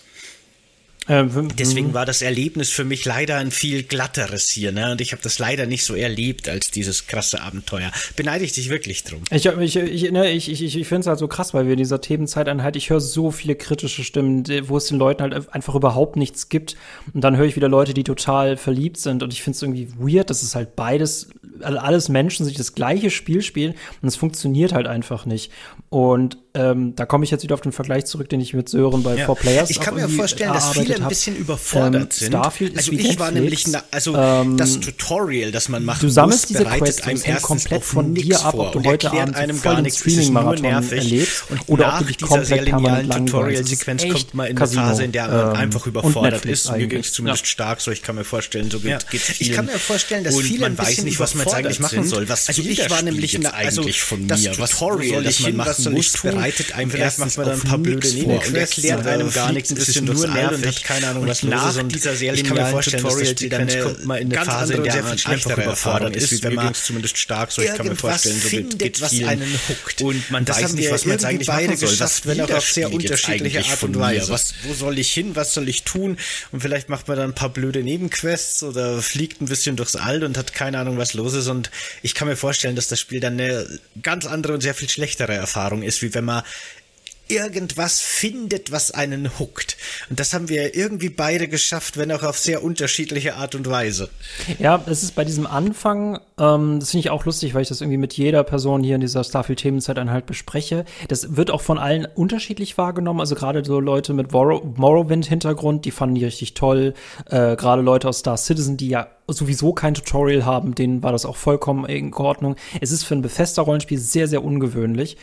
Ähm, Deswegen war das Erlebnis für mich leider ein viel glatteres hier, ne? Und ich habe das leider nicht so erlebt als dieses krasse Abenteuer. Beneide ich dich wirklich drum. Ich, ich, ich, ne, ich, ich, ich finde es halt so krass, weil wir in dieser Themenzeiteinheit, ich höre so viele kritische Stimmen, wo es den Leuten halt einfach überhaupt nichts gibt. Und dann höre ich wieder Leute, die total verliebt sind. Und ich finde es irgendwie weird, dass es halt beides, also alles Menschen sich das gleiche Spiel spielen und es funktioniert halt einfach nicht. Und ähm, da komme ich jetzt wieder auf den Vergleich zurück, den ich mit Sören bei ja. Four Players Ich kann mir vorstellen, dass viele ein bisschen überfordert ähm, sind. Starfield also ist ich war nämlich, na, also ähm, das Tutorial, das man macht, du sammelst muss, diese Quest einem erst komplett von dir ab, ob du heute Abend einem gar nichts Streaming-Marathon erlebst und oder ob du dich komplett permanent Tutorial-Sequenz kommt mal in eine Phase, in der man ähm, einfach überfordert ist. Mir ging es zumindest stark so. Ich kann mir vorstellen, so geht es Ich kann mir vorstellen, dass viele man weiß nicht, was man jetzt eigentlich machen soll. Was also ich war nämlich eigentlich von mir, was Tutorial, das man machen? muss, bereitet einem macht man dann ein paar blöde Nebenquests erklärt einem gar nichts, bisschen nur nervig und keine Ahnung, was nach los dieser sehr linearen Tutorial, die dann kommt mal in eine Phase, in der man einfach überfordert ist, wie wenn man zumindest stark so, ich kann mir vorstellen, so geht was einen huckt. Und man weiß nicht, was man jetzt eigentlich machen soll. Was will auf sehr unterschiedliche Art und Weise. Was, wo soll ich hin, was soll ich tun? Und vielleicht macht man dann ein paar blöde Nebenquests oder fliegt ein bisschen durchs All und hat keine Ahnung, was los ist. Und ich kann mir vorstellen, dass das Spiel dann eine ganz andere und sehr viel schlechtere Erfahrung ist, wie wenn man irgendwas findet, was einen huckt. Und das haben wir irgendwie beide geschafft, wenn auch auf sehr unterschiedliche Art und Weise. Ja, es ist bei diesem Anfang, ähm, das finde ich auch lustig, weil ich das irgendwie mit jeder Person hier in dieser Starfield-Themenzeit halt bespreche. Das wird auch von allen unterschiedlich wahrgenommen. Also gerade so Leute mit Morrowind-Hintergrund, die fanden die richtig toll. Äh, gerade Leute aus Star Citizen, die ja sowieso kein Tutorial haben, denen war das auch vollkommen in Ordnung. Es ist für ein Bethesda-Rollenspiel sehr, sehr ungewöhnlich.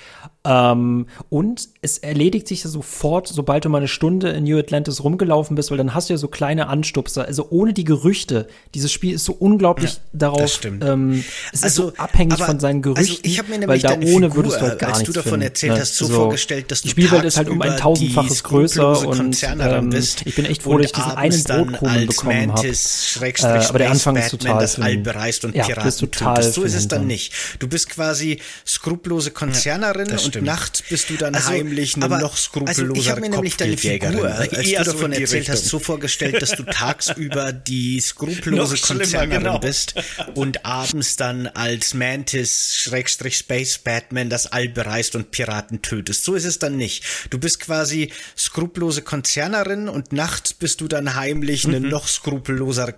Ähm, und es erledigt sich ja sofort, sobald du mal eine Stunde in New Atlantis rumgelaufen bist, weil dann hast du ja so kleine Anstupser. Also ohne die Gerüchte. Dieses Spiel ist so unglaublich ja, darauf, ähm, es also, ist so abhängig aber, von seinen Gerüchten, also ich mir weil da ohne Figur, würdest du halt gar als nichts du davon finden, erzählt ne? hast, so also, vorgestellt, dass du Die Spielwelt ist halt um ein tausendfaches größer und ähm, ich bin echt froh, dass ich diesen einen Brotkrumen bekommen habe. Äh, aber der Anfang ist total das All bereist und ja, Piraten total So ist es dann nicht. Du bist quasi skrupellose Konzernerin ja, und nachts bist du dann also, heimlich eine noch skrupellosere also ich habe mir nämlich deine Figur, als du davon erzählt hast, so vorgestellt, dass du tagsüber die skrupellose Konzernerin genau. bist und abends dann als Mantis Schrägstrich Space Batman das All bereist und Piraten tötest. So ist es dann nicht. Du bist quasi skrupellose Konzernerin und nachts bist du dann heimlich eine mhm. noch skrupellosere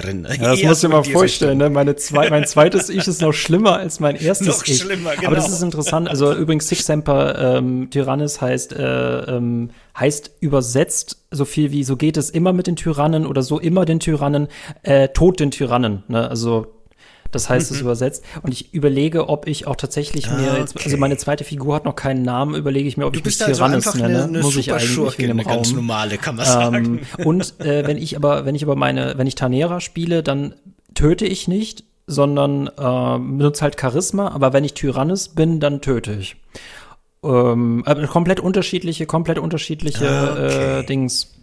Kopfgeldjägerin. Ja, das musst du dir mal vorstellen, ne? Meine zwei, mein zweites Ich ist noch schlimmer als mein erstes noch Ich. Schlimmer, genau. Aber das ist interessant. Also übrigens Six Semper ähm, Tyrannis heißt äh, ähm, heißt übersetzt so viel wie so geht es immer mit den Tyrannen oder so immer den Tyrannen, äh, Tod den Tyrannen. Ne? Also das heißt es mhm. übersetzt. Und ich überlege, ob ich auch tatsächlich ah, mir jetzt, also meine zweite Figur hat noch keinen Namen, überlege ich mir, ob du ich mich also Tyrannis also nenne. Eine, eine Muss ich eigentlich wegen dem Raum. Ganz normale, kann man sagen. Ähm, und äh, wenn ich aber, wenn ich aber meine, wenn ich Tanera spiele, dann töte ich nicht, sondern äh, benutze halt Charisma. Aber wenn ich Tyrannis bin, dann töte ich. Ähm, äh, komplett unterschiedliche, komplett unterschiedliche ah, okay. äh, Dings.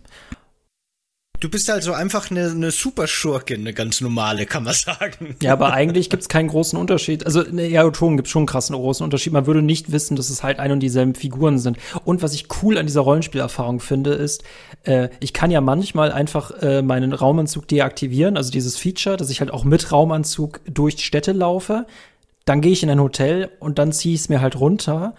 Du bist also einfach eine, eine Superschurkin, eine ganz normale, kann man sagen. Ja, aber eigentlich gibt's keinen großen Unterschied. Also, ne, ja, schon gibt's schon einen krassen großen Unterschied. Man würde nicht wissen, dass es halt ein und dieselben Figuren sind. Und was ich cool an dieser Rollenspielerfahrung finde, ist, äh, ich kann ja manchmal einfach äh, meinen Raumanzug deaktivieren, also dieses Feature, dass ich halt auch mit Raumanzug durch Städte laufe. Dann gehe ich in ein Hotel und dann ziehe ich es mir halt runter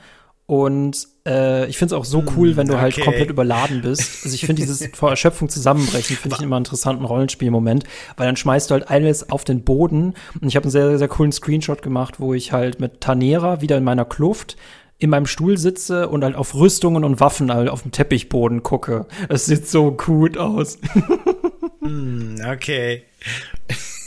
und äh, ich finde es auch so cool, wenn du hm, halt okay. komplett überladen bist. Also ich finde dieses vor Erschöpfung zusammenbrechen, finde ich immer einen interessanten Rollenspielmoment, weil dann schmeißt du halt alles auf den Boden. Und ich habe einen sehr, sehr coolen Screenshot gemacht, wo ich halt mit Tanera wieder in meiner Kluft in meinem Stuhl sitze und halt auf Rüstungen und Waffen halt auf dem Teppichboden gucke. Es sieht so gut aus. mm, okay.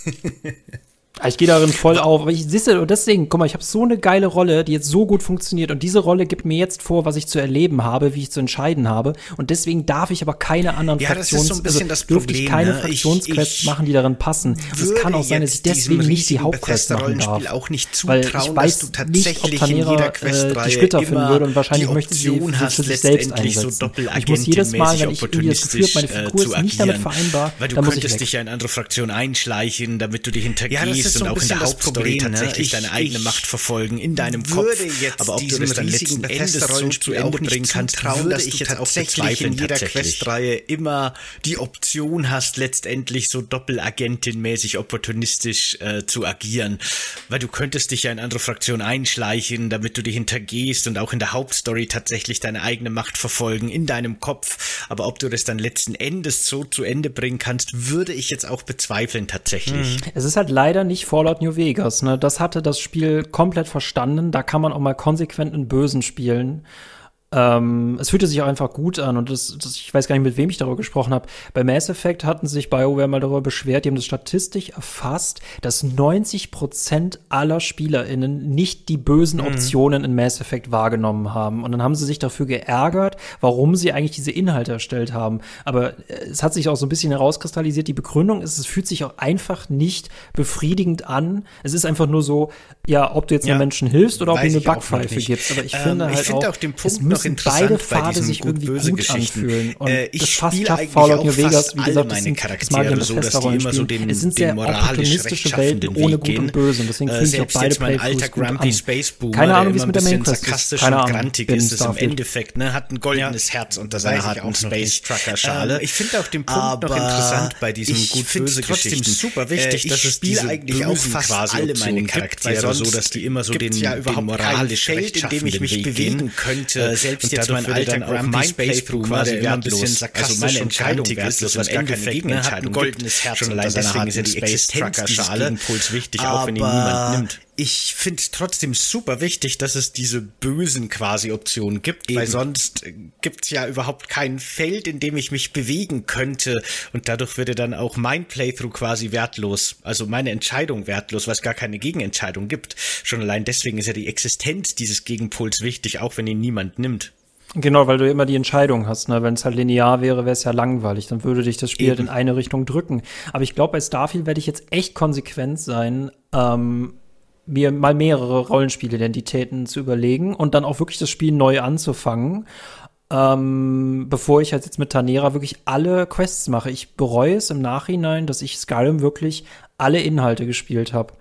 Ich gehe darin voll auf. Aber ich siehste, und deswegen, guck mal, ich habe so eine geile Rolle, die jetzt so gut funktioniert. Und diese Rolle gibt mir jetzt vor, was ich zu erleben habe, wie ich zu entscheiden habe. Und deswegen darf ich aber keine anderen ja, Fraktions, das ist so ein bisschen also das Problem, ich keine ne? Fraktionsquests machen, die darin passen. Es kann auch sein, dass ich deswegen nicht die Hauptquest machen darf. auch nicht zutrauen, weil ich weiß dass du tatsächlich nicht, ob Tanera äh, die Splitter finden würde und wahrscheinlich möchte sie für sich selbst einsetzen. So ich muss jedes Mal, wenn ich irgendwie das Gefühl habe, meine Figur ist nicht damit vereinbar, weil du könntest dich ja in andere Fraktionen einschleichen, damit du dich hintergehst und auch in der Hauptstory Story ne? tatsächlich ne? deine eigene Macht verfolgen in deinem Kopf. Aber ob du das dann letzten Endes so zu Ende bringen kannst, trauen, dass ich jetzt tatsächlich in jeder Questreihe immer die Option hast, letztendlich so Doppelagentin-mäßig opportunistisch äh, zu agieren. Weil du könntest dich ja in andere Fraktionen einschleichen, damit du dich hintergehst und auch in der Hauptstory tatsächlich deine eigene Macht verfolgen in deinem Kopf. Aber ob du das dann letzten Endes so zu Ende bringen kannst, würde ich jetzt auch bezweifeln tatsächlich. Es ist halt leider nicht Fallout New. Vegas, ne, das hatte das Spiel komplett verstanden. Da kann man auch mal konsequent einen Bösen spielen. Ähm, es fühlte sich auch einfach gut an und das, das, ich weiß gar nicht, mit wem ich darüber gesprochen habe. Bei Mass Effect hatten sich BioWare mal darüber beschwert, die haben das statistisch erfasst, dass 90 Prozent aller SpielerInnen nicht die bösen mhm. Optionen in Mass Effect wahrgenommen haben. Und dann haben sie sich dafür geärgert, warum sie eigentlich diese Inhalte erstellt haben. Aber äh, es hat sich auch so ein bisschen herauskristallisiert, die Begründung ist, es fühlt sich auch einfach nicht befriedigend an. Es ist einfach nur so, ja, ob du jetzt ja, einem Menschen hilfst oder ob du eine Backpfeife gibst. Aber ich ähm, finde halt ich find auch, auch den Punkt noch beide Pfade sich irgendwie gut Geschichten. anfühlen. Und äh, ich das fast schafft Fallout New Vegas, wie gesagt, meine Charaktere so, dass die immer so den, es sind sehr opportunistische Welten ohne Gut und Böse. Und deswegen äh, finde ich auch beide mein alter Grumpy Space Boomer, Keine Ahnung, wie es mit der Main Quest ist. Keine Ahnung, grantig ist es im Endeffekt, ne, hat ein goldenes Herz unter seiner harten Space Trucker Schale. Ähm, ich finde auch den Punkt noch interessant bei diesen gut-böse Geschichten. super wichtig, äh, dass es diese eigentlich auch fast alle meine Charaktere so, dass die immer so den moralisch rechtschaffenden Weg gehen. könnte selbst jetzt mein alter Grumpy Space Crew quasi immer ein bisschen sarkastisch also meine Entscheidung ist, dass im Endeffekt ne, hat ein goldenes Herz schon allein deswegen ist ja die Existenz dieses Gegenpols wichtig, auch wenn ihn niemand nimmt ich finde es trotzdem super wichtig, dass es diese bösen quasi Optionen gibt, Eben. weil sonst gibt es ja überhaupt kein Feld, in dem ich mich bewegen könnte und dadurch würde dann auch mein Playthrough quasi wertlos, also meine Entscheidung wertlos, weil es gar keine Gegenentscheidung gibt. Schon allein deswegen ist ja die Existenz dieses Gegenpols wichtig, auch wenn ihn niemand nimmt. Genau, weil du immer die Entscheidung hast. Ne? Wenn es halt linear wäre, wäre es ja langweilig. Dann würde dich das Spiel halt in eine Richtung drücken. Aber ich glaube, bei Starfield werde ich jetzt echt konsequent sein, ähm, mir mal mehrere Rollenspielidentitäten zu überlegen und dann auch wirklich das Spiel neu anzufangen. Ähm, bevor ich halt jetzt mit Tanera wirklich alle Quests mache. Ich bereue es im Nachhinein, dass ich Skyrim wirklich alle Inhalte gespielt habe.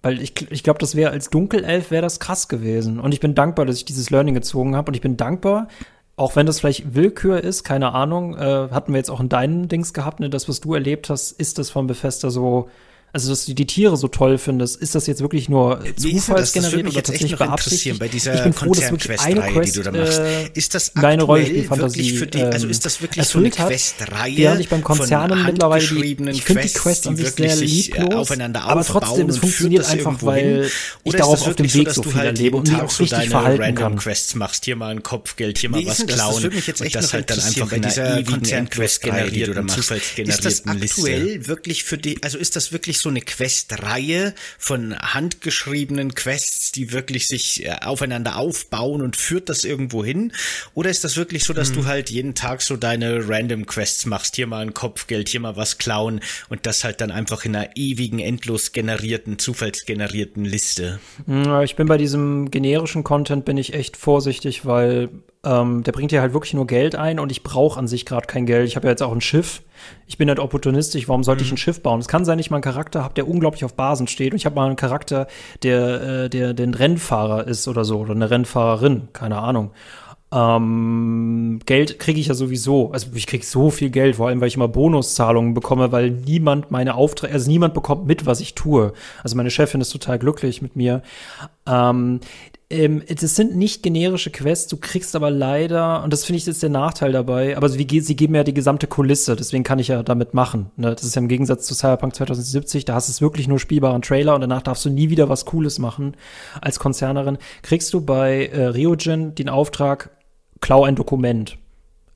Weil ich, ich glaube, das wäre als Dunkelelf wäre das krass gewesen. Und ich bin dankbar, dass ich dieses Learning gezogen habe. Und ich bin dankbar, auch wenn das vielleicht Willkür ist, keine Ahnung, äh, hatten wir jetzt auch in deinen Dings gehabt, ne, das, was du erlebt hast, ist das von Bethesda so also dass du die Tiere so toll findest, ist das jetzt wirklich nur zufallsgeneriert oder tatsächlich beabsichtigt? Bei dieser ich bin froh, dass wirklich eine Quest, die du da machst. Äh, ist das deine Rollenspielfantasie für die, also ist das wirklich so eine Questreihe während ich beim Konzernen mittlerweile die, ich finde die Quest an sich sehr lieblos, aber trotzdem es funktioniert einfach, weil ich darauf auf dem Weg so viel halt erlebe und mich auch richtig verhalten kann. Quests machst, hier mal ein Kopfgeld, hier mal was klauen und das halt dann einfach in dieser ewigen Questreihe, die du da machst. Ist das aktuell wirklich für die, also ist das wirklich so eine Questreihe von handgeschriebenen Quests, die wirklich sich äh, aufeinander aufbauen und führt das irgendwo hin? Oder ist das wirklich so, dass hm. du halt jeden Tag so deine Random Quests machst? Hier mal ein Kopfgeld, hier mal was klauen und das halt dann einfach in einer ewigen, endlos generierten, zufallsgenerierten Liste? Ich bin bei diesem generischen Content bin ich echt vorsichtig, weil ähm, der bringt ja halt wirklich nur Geld ein und ich brauche an sich gerade kein Geld. Ich habe ja jetzt auch ein Schiff. Ich bin halt opportunistisch. Warum sollte mhm. ich ein Schiff bauen? Es kann sein, dass ich mal einen Charakter habe, der unglaublich auf Basen steht und ich habe mal einen Charakter, der, äh, der den Rennfahrer ist oder so oder eine Rennfahrerin, keine Ahnung. Ähm, Geld kriege ich ja sowieso. Also ich kriege so viel Geld, vor allem weil ich immer Bonuszahlungen bekomme, weil niemand meine Aufträge, also niemand bekommt mit, was ich tue. Also meine Chefin ist total glücklich mit mir. Ähm, ähm, das sind nicht generische Quests, du kriegst aber leider, und das finde ich jetzt der Nachteil dabei, aber sie, sie geben ja die gesamte Kulisse, deswegen kann ich ja damit machen. Ne? Das ist ja im Gegensatz zu Cyberpunk 2070, da hast du es wirklich nur spielbaren Trailer und danach darfst du nie wieder was Cooles machen als Konzernerin. Kriegst du bei äh, Ryojin den Auftrag, klau ein Dokument.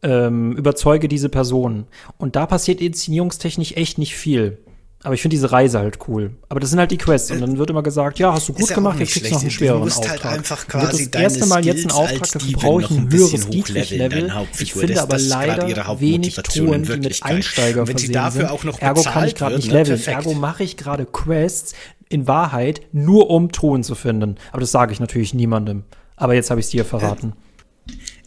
Ähm, überzeuge diese Person. Und da passiert inszenierungstechnisch echt nicht viel. Aber ich finde diese Reise halt cool. Aber das sind halt die Quests. Und dann wird immer gesagt, ja, hast du gut ja gemacht, jetzt kriegst du noch einen schwereren halt Auftrag. Halt einfach quasi das erste Mal jetzt einen Auftrag, dafür brauche ich ein höheres Dietrich-Level. Ich finde aber leider wenig Touren, die mit Einsteiger wenn sie dafür sind. Auch noch Ergo kann ich gerade nicht ne? leveln. Perfekt. Ergo mache ich gerade Quests in Wahrheit nur um Truhen zu finden. Aber das sage ich natürlich niemandem. Aber jetzt habe ich es dir verraten. Äh,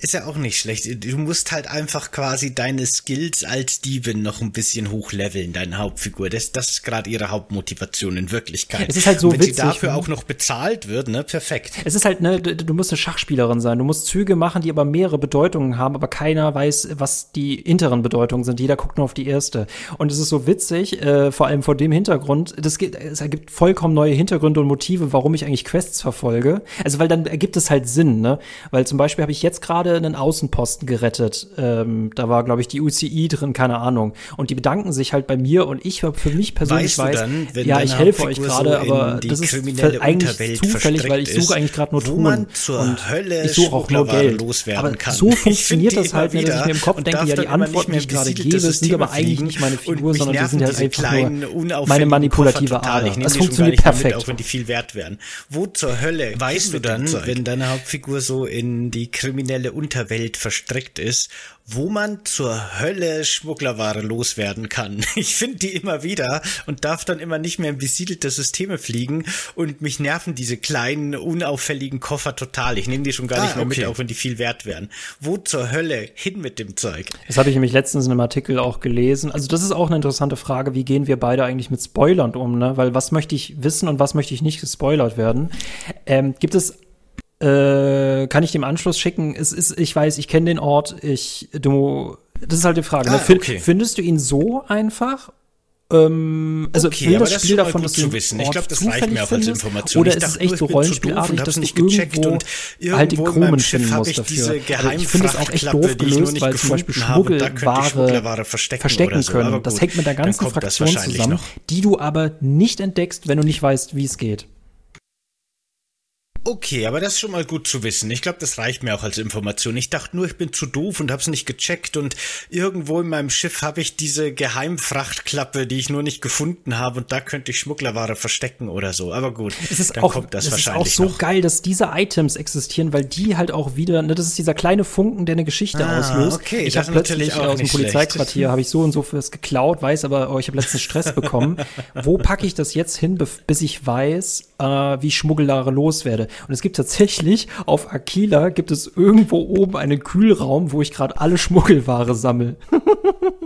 ist ja auch nicht schlecht. Du musst halt einfach quasi deine Skills als Diebin noch ein bisschen hochleveln, deine Hauptfigur. Das, das ist gerade ihre Hauptmotivation in Wirklichkeit. Es ist halt so Und wenn witzig, sie dafür auch noch bezahlt wird, ne, perfekt. Es ist halt, ne, du musst eine Schachspielerin sein. Du musst Züge machen, die aber mehrere Bedeutungen haben, aber keiner weiß, was die interen Bedeutungen sind. Jeder guckt nur auf die erste. Und es ist so witzig, äh, vor allem vor dem Hintergrund, das gibt, es ergibt vollkommen neue Hintergründe und Motive, warum ich eigentlich Quests verfolge. Also, weil dann ergibt es halt Sinn, ne? Weil zum Beispiel habe ich jetzt gerade einen Außenposten gerettet. Ähm, da war, glaube ich, die UCI drin, keine Ahnung. Und die bedanken sich halt bei mir und ich für mich persönlich weißt weiß, dann, ja, ich helfe euch gerade, so aber das ist eigentlich zufällig, weil ich suche eigentlich gerade nur Ton. und Hölle ich suche auch nur Geld. Aber kann. so funktioniert das halt, dass ich mir im Kopf denke, ja, die Antworten, die ich gerade gebe, sind aber eigentlich nicht meine Figur, sondern die sind halt einfach nur meine manipulative Art. Das funktioniert perfekt. Auch wenn die viel wert wären. Wo zur Hölle weißt du dann, wenn deine Hauptfigur so in die kriminelle Unterwelt Welt verstrickt ist, wo man zur Hölle Schmugglerware loswerden kann. Ich finde die immer wieder und darf dann immer nicht mehr in besiedelte Systeme fliegen und mich nerven diese kleinen, unauffälligen Koffer total. Ich nehme die schon gar ah, nicht mehr okay. mit, auch wenn die viel wert wären. Wo zur Hölle hin mit dem Zeug? Das habe ich nämlich letztens in einem Artikel auch gelesen. Also das ist auch eine interessante Frage, wie gehen wir beide eigentlich mit Spoilern um, ne? Weil was möchte ich wissen und was möchte ich nicht gespoilert werden? Ähm, gibt es äh, kann ich dem Anschluss schicken. Es ist, ich weiß, ich kenne den Ort. Ich, du, das ist halt die Frage. Ne? Ah, okay. Findest du ihn so einfach? Ähm, also okay, will das, das Spiel davon, dass du zu wissen. Ich glaube, das reicht mir auch als Information. Oder ist es echt so rollenspielartig, dass du irgendwo, und irgendwo halt die Krumen finden musst dafür. Also ich finde es auch echt doof gelöst, weil zum Beispiel Schmuggelware verstecken so. können. Das hängt mit der ganzen Fraktion zusammen, noch. die du aber nicht entdeckst, wenn du nicht weißt, wie es geht. Okay, aber das ist schon mal gut zu wissen. Ich glaube, das reicht mir auch als Information. Ich dachte nur, ich bin zu doof und hab's nicht gecheckt und irgendwo in meinem Schiff habe ich diese Geheimfrachtklappe, die ich nur nicht gefunden habe und da könnte ich Schmugglerware verstecken oder so. Aber gut, es ist dann auch, kommt das es wahrscheinlich ist auch so noch. geil, dass diese Items existieren, weil die halt auch wieder, ne, das ist dieser kleine Funken, der eine Geschichte ah, auslöst. Okay, ich habe plötzlich aus dem Polizeiquartier habe ich so und so fürs geklaut, weiß aber, oh, ich habe letztens Stress bekommen. Wo packe ich das jetzt hin, bis ich weiß, äh, wie ich Schmuggellare loswerde? Und es gibt tatsächlich auf Aquila gibt es irgendwo oben einen Kühlraum, wo ich gerade alle Schmuggelware sammle.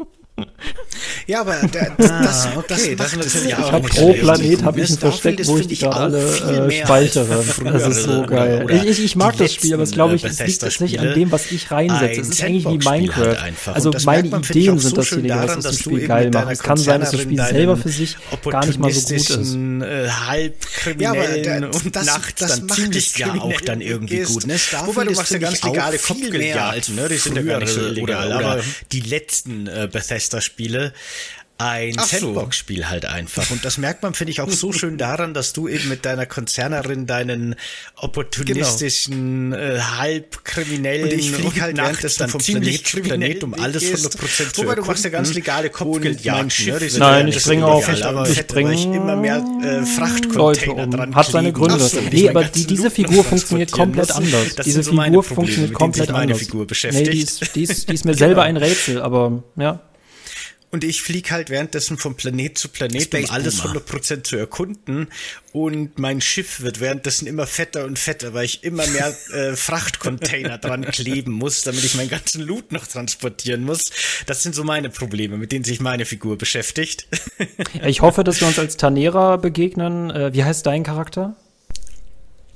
Ja, aber der, das, ah, das, okay, das, das, das ich habe pro Planet habe ich ein Versteck, wo ich die alle äh, speichere. Das ist so geil. Ich, ich, ich mag das Spiel, aber es glaube ich, es liegt tatsächlich an dem, was ich reinsetze. Es ist eigentlich wie Minecraft. Halt also meine Ideen sind das hier, was das Spiel geil macht. Es kann sein, dass das Spiel selber für sich gar nicht mal so gut ist. Äh, Halbkriminellen und nachts dann ziemlich klar auch dann irgendwie gut. Ne? Wobei du machst ja ganz legale Kopfgeldjagden, ne? Die sind ja gar nicht so illegal. Aber die letzten äh, Bethesda-Spiele ein Sandbox-Spiel halt einfach. Und das merkt man, finde ich, auch so schön daran, dass du eben mit deiner Konzernerin deinen opportunistischen, genau. äh, halbkriminellen und ich fliege halt währenddessen vom Planet zu Planet, um alles 100% zu Wobei du machst ja ganz legale Kopfgeldjagden. Ne? Nein, ich bringe auch, ich bringe immer mehr äh, Frachtcontainer um. dran. Hat seine Gründe. So, nee, aber die, diese Figur funktioniert komplett anders. Diese Figur funktioniert komplett anders. Nee, die ist, die ist, die ist mir selber ein Rätsel, aber ja. Und ich fliege halt währenddessen vom Planet zu Planet, Space um alles 100% zu erkunden. Und mein Schiff wird währenddessen immer fetter und fetter, weil ich immer mehr äh, Frachtcontainer dran kleben muss, damit ich meinen ganzen Loot noch transportieren muss. Das sind so meine Probleme, mit denen sich meine Figur beschäftigt. ich hoffe, dass wir uns als Tanera begegnen. Äh, wie heißt dein Charakter?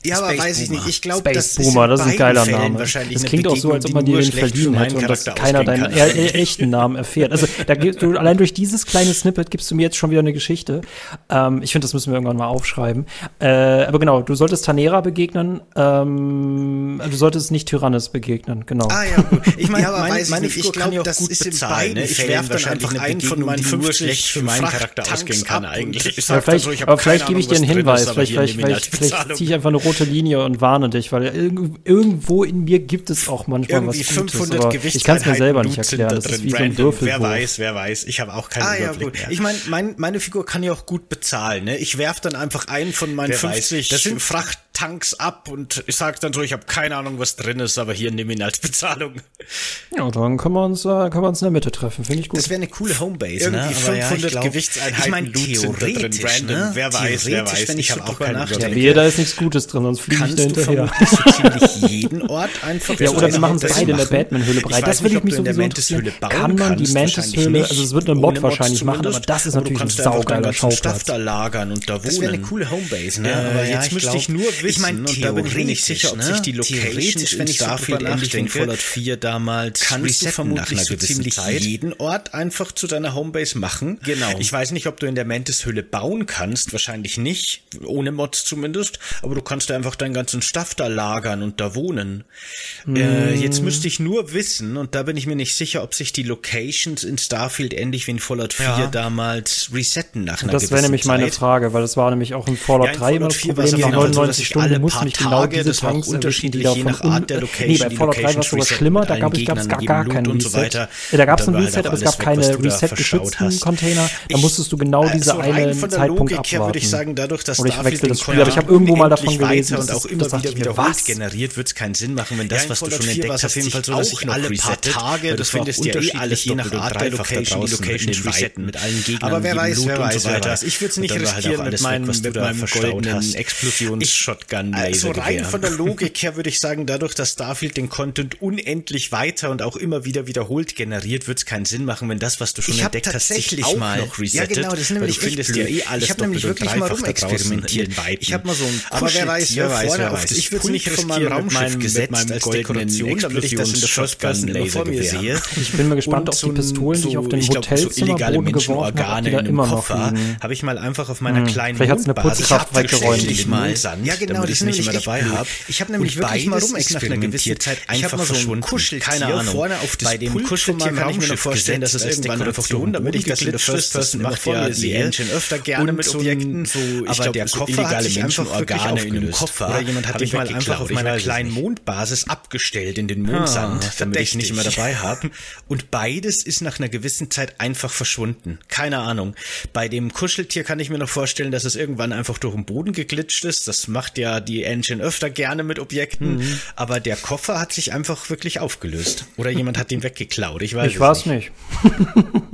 Ja, Space aber weiß Boomer. ich nicht. Ich glaube, das Boomer, das ist ein geiler Name. Das klingt auch so, als ob man dir den verliehen hätte und dass keiner deinen e echten Namen erfährt. Also da gibst du allein durch dieses kleine Snippet gibst du mir jetzt schon wieder eine Geschichte. Ähm, ich finde, das müssen wir irgendwann mal aufschreiben. Äh, aber genau, du solltest Tanera begegnen. Ähm, du solltest nicht Tyrannis begegnen. Genau. Ah ja, gut. Ich meine, ja, meine, meine ich glaube, das ist in beiden ne? Ich werfe dann einfach einen von meinen 50 schlecht für meinen Charakter ausgehen kann eigentlich. Aber vielleicht, gebe ich dir einen Hinweis. Vielleicht ziehe ich einfach eine rote Linie und warne dich, weil irgendwo in mir gibt es auch manchmal Irgendwie was Gutes, 500 Ich kann es mir selber nicht erklären. Das ist wie so ein Würfel. Wer weiß, wer weiß. Ich habe auch keine ah, ja, gut. Ich meine, mein, meine Figur kann ja auch gut bezahlen. Ne? Ich werf dann einfach einen von meinen wer 50 weiß, Frachttanks ab und ich sage dann so, ich habe keine Ahnung, was drin ist, aber hier nimm ihn als Bezahlung. Ja, dann können wir uns, äh, können wir uns in der Mitte treffen. Finde ich gut. Das wäre eine coole Homebase. Ne? Irgendwie ne? 500 ja, Gewichtseinheiten ich mein, theoretisch, drin, random. Ne? Wer weiß, wer weiß. Wenn ich, ich habe auch keine Überblick. Ja, da ist nichts Gutes drin, sonst fliege ich hinterher. so ziemlich jeden Ort einfach. Ja, oder wir machen es beide in der Batman-Höhle breit. Das würde ich mich sowieso interessieren. Kann man die Mantis-Höhle, also es wird eine Mod wahrscheinlich machen, aber das ist natürlich ein saugeiler Schauplatz. da lagern und da wohnen. Das wäre eine coole Homebase, ne? Aber jetzt müsste ich nur wissen, ich meine, und da bin ich mir nicht sicher, ob sich die Locations wenn ich Starfield ähnlich wie Fallout 4 damals kannst du vermutlich so ziemlich jeden Ort einfach zu deiner Homebase machen. Genau. Ich weiß nicht, ob du in der Mantis-Höhle bauen kannst, wahrscheinlich nicht, ohne Mods zumindest, aber du kannst da einfach deinen ganzen Stuff da lagern und da wohnen. Mm. Äh, jetzt müsste ich nur wissen, und da bin ich mir nicht sicher, ob sich die Locations in Starfield ähnlich wie in Fallout 4 ja. damals resetten nach einer Das wäre nämlich meine Frage, weil das war nämlich auch in Fallout ja, in 3 immer das Problem, nach 99 so, Stunden mussten mich genau diese Tanks unterschiedlich je nach Art der Location. Nee, bei Fallout 3 war es sogar schlimmer, da gab es gar, gar keinen Reset. So weiter. Da gab es einen Reset, aber es gab keine Reset-geschützten Container. Da musstest du genau diese eine Zeitpunkt abwarten. würde ich sagen, dadurch, dass Oder ich wechsle das Spiel, aber ich habe irgendwo mal davon gelesen, und auch immer wieder wiederholt generiert, wird es keinen Sinn machen, wenn das, was du schon entdeckt hast, auf jeden Fall so, dass ich alle paar Tage, das findest ja eh alles je nach Art der Location, die Locations resetten mit allen Gegnern, aber wer weiß, wer weiß, wer weiß. Ich würde es nicht riskieren mit meinem, goldenen Explosions-Shotgun-Laser. Also rein von der Logik her würde ich sagen, dadurch, dass Starfield den Content unendlich weiter und auch immer wieder wiederholt generiert, wird es keinen Sinn machen, wenn das, was du schon entdeckt hast, sich auch mal noch resettet. Ja, genau, das ist nämlich du ja eh Ich habe nämlich wirklich mal rumexperimentiert. Ich habe mal so ein Aber wer weiß, wer weiß, wer weiß. Ich würde nicht von meinem Raumschiff gesetzt als Dekoration, damit ich das in der immer vor mir sehe. Ich bin mal gespannt, ob die Pistolen, die ich auf den Hotelzimmerboden geworfen habe, da immer noch Habe ich mal einfach auf meiner hm. kleinen Vielleicht hat es eine Putzkraft weggeräumt. Ja, genau. damit ich es nicht immer dabei habe. Ich habe nämlich wirklich mal rumexperimentiert. Einfach mal so ein Kuscheltier keine Ahnung. vorne auf das Bei dem Kuscheltier kann ich mir noch vorstellen, dass es irgendwann durch damit ich das in der First Person macht ja die Engine öfter gerne mit Objekten, aber der Koffer hat sich einfach Organe in einem Koffer. Oder jemand hat mich mal einfach auf meiner kleinen Mondbasis abgestellt in den Mondsand, ah, damit ich nicht mehr dabei habe. Und beides ist nach einer gewissen Zeit einfach verschwunden. Keine Ahnung. Bei dem Kuscheltier kann ich mir noch vorstellen, dass es irgendwann einfach durch den Boden geglitscht ist. Das macht ja die Engine öfter gerne mit Objekten. Mhm. Aber der Koffer hat sich einfach wirklich aufgelöst. Oder jemand hat den weggeklaut. Ich weiß ich es nicht. nicht.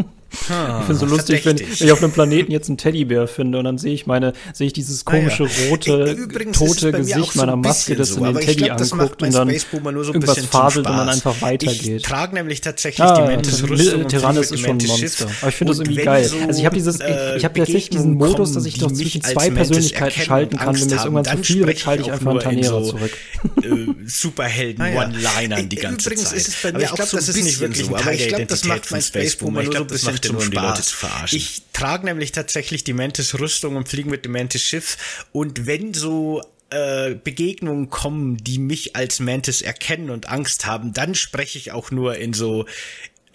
Ah, ich finde es so lustig, wenn ich auf einem Planeten jetzt einen Teddybär finde und dann sehe ich meine, sehe ich dieses komische ah, ja. rote, tote Gesicht so meiner Maske, das so, in den Teddy glaub, anguckt und dann so irgendwas faselt und dann einfach weitergeht. Ich trage nämlich tatsächlich ah, die Mantis-Rüstung Tyrannus ist schon ein Monster. Aber ich finde das irgendwie geil. So, also ich habe dieses, äh, ich habe tatsächlich diesen Modus, dass ich doch zwischen zwei Persönlichkeiten schalten kann. Wenn mir das irgendwann zu viel wird, schalte ich einfach einen Tanera zurück. Äh, Superhelden-One-Linern die ganze Zeit. Übrigens ist es bei mir auch so ein bisschen so, aber ich glaube, das macht mein Space Boomer nur so ein bisschen zum um Spaß. Ich trage nämlich tatsächlich die Mantis-Rüstung und fliege mit dem Mantis-Schiff. Und wenn so äh, Begegnungen kommen, die mich als Mantis erkennen und Angst haben, dann spreche ich auch nur in so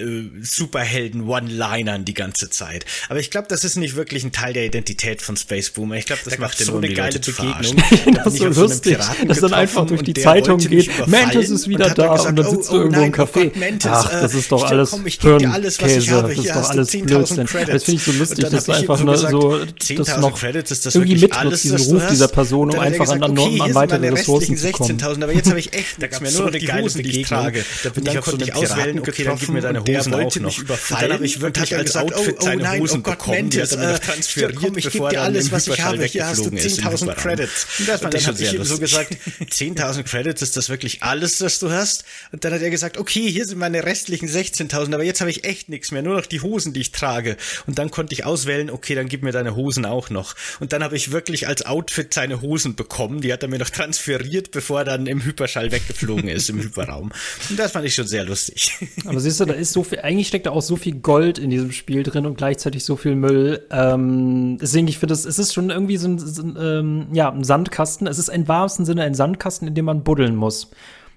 äh, Superhelden-One-Linern die ganze Zeit. Aber ich glaube, das ist nicht wirklich ein Teil der Identität von Space Boomer. Ich glaube, das da macht so eine geile Begegnung. das ist so lustig, dass dann einfach durch die Zeitung geht, Mantis ist wieder da gesagt, und dann sitzt oh, du irgendwo oh, im Café. Oh Mantis, Ach, das ist doch alles komm, alles, was ich habe. Das ist doch alles Blödsinn. Das finde ich so lustig, dass du einfach nur so das noch irgendwie mitnutzt, diesen Ruf dieser Person, um einfach an, an weitere Ressourcen zu kommen. Aber jetzt habe ich echt, da gab es nur eine geile Begegnung. Da bin ich auf so einem Auswählen, okay, dann gib mir deine der Hosen wollte mich überfallen. Und dann habe ich wirklich als gesagt, Outfit oh, oh, seine nein, Hosen oh Gott, bekommen. Mantis, die hat er mir transferiert, komm, ich gebe dir alles, was ich habe. Hier hast du 10.000 Credits. Und, das und dann habe ich ihm so gesagt, 10.000 Credits, ist das wirklich alles, was du hast? Und dann hat er gesagt, okay, hier sind meine restlichen 16.000, aber jetzt habe ich echt nichts mehr, nur noch die Hosen, die ich trage. Und dann konnte ich auswählen, okay, dann gib mir deine Hosen auch noch. Und dann habe ich wirklich als Outfit seine Hosen bekommen. Die hat er mir noch transferiert, bevor er dann im Hyperschall weggeflogen ist, im Hyperraum. Und das fand ich schon sehr lustig. Aber siehst du, da ist so viel, eigentlich steckt da auch so viel Gold in diesem Spiel drin und gleichzeitig so viel Müll. Ähm, deswegen, ich finde, es ist schon irgendwie so ein, so ein ähm, ja, ein Sandkasten. Es ist im wahrsten Sinne ein Sandkasten, in dem man buddeln muss.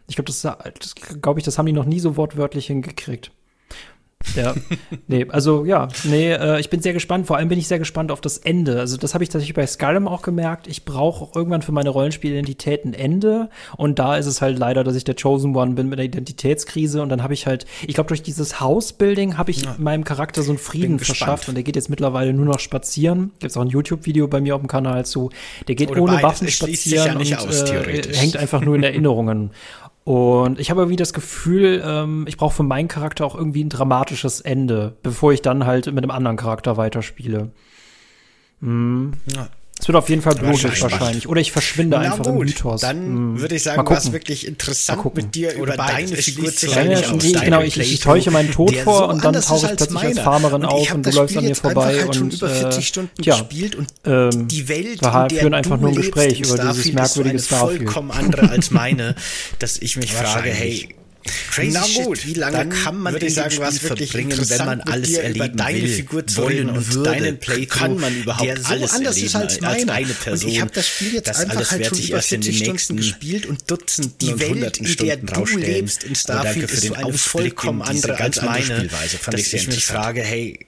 Ich glaube, das, das glaube ich, das haben die noch nie so wortwörtlich hingekriegt. Ja, nee, also ja, nee, äh, ich bin sehr gespannt. Vor allem bin ich sehr gespannt auf das Ende. Also das habe ich tatsächlich bei Skyrim auch gemerkt. Ich brauche auch irgendwann für meine Rollenspielidentität ein Ende. Und da ist es halt leider, dass ich der Chosen One bin mit der Identitätskrise. Und dann habe ich halt, ich glaube, durch dieses House-Building habe ich ja. meinem Charakter so einen Frieden verschafft. Und der geht jetzt mittlerweile nur noch spazieren. Gibt es auch ein YouTube-Video bei mir auf dem Kanal zu. Der geht Oder ohne beides. Waffen spazieren ja und aus, äh, hängt einfach nur in Erinnerungen. Und ich habe irgendwie das Gefühl, ähm, ich brauche für meinen Charakter auch irgendwie ein dramatisches Ende, bevor ich dann halt mit einem anderen Charakter weiterspiele. Hm. Ja. Es wird auf jeden Fall blutig wahrscheinlich. wahrscheinlich. Oder ich verschwinde Na einfach gut, im Mythos. Dann hm. würde ich sagen, war es wirklich interessant mit dir über deine Figur zu reden. Genau, ich, ich täusche meinen Tod vor so und dann tauche ich plötzlich als Farmerin und auf und du läufst an mir vorbei halt und über 40 äh, Stunden äh, gespielt und ähm, die Welt, wir in der führen einfach nur ein Gespräch über dieses merkwürdige Starfield. vollkommen andere als meine, dass ich mich frage, hey, Crazy Na gut, Shit. wie lange kann man würde ich sagen, was wirklich verbringen, wenn man alles erleben deine will, Figur zu wollen und würde, deinen Playthrough, kann man überhaupt der so alles anders ist als, meine. als eine Person. Und ich habe das Spiel jetzt das einfach halt schon über 40 Stunden gespielt und Dutzend die Welt, in der du lebst in Starfield, ist so eine vollkommen andere als meine, dass ich mich frage, hey,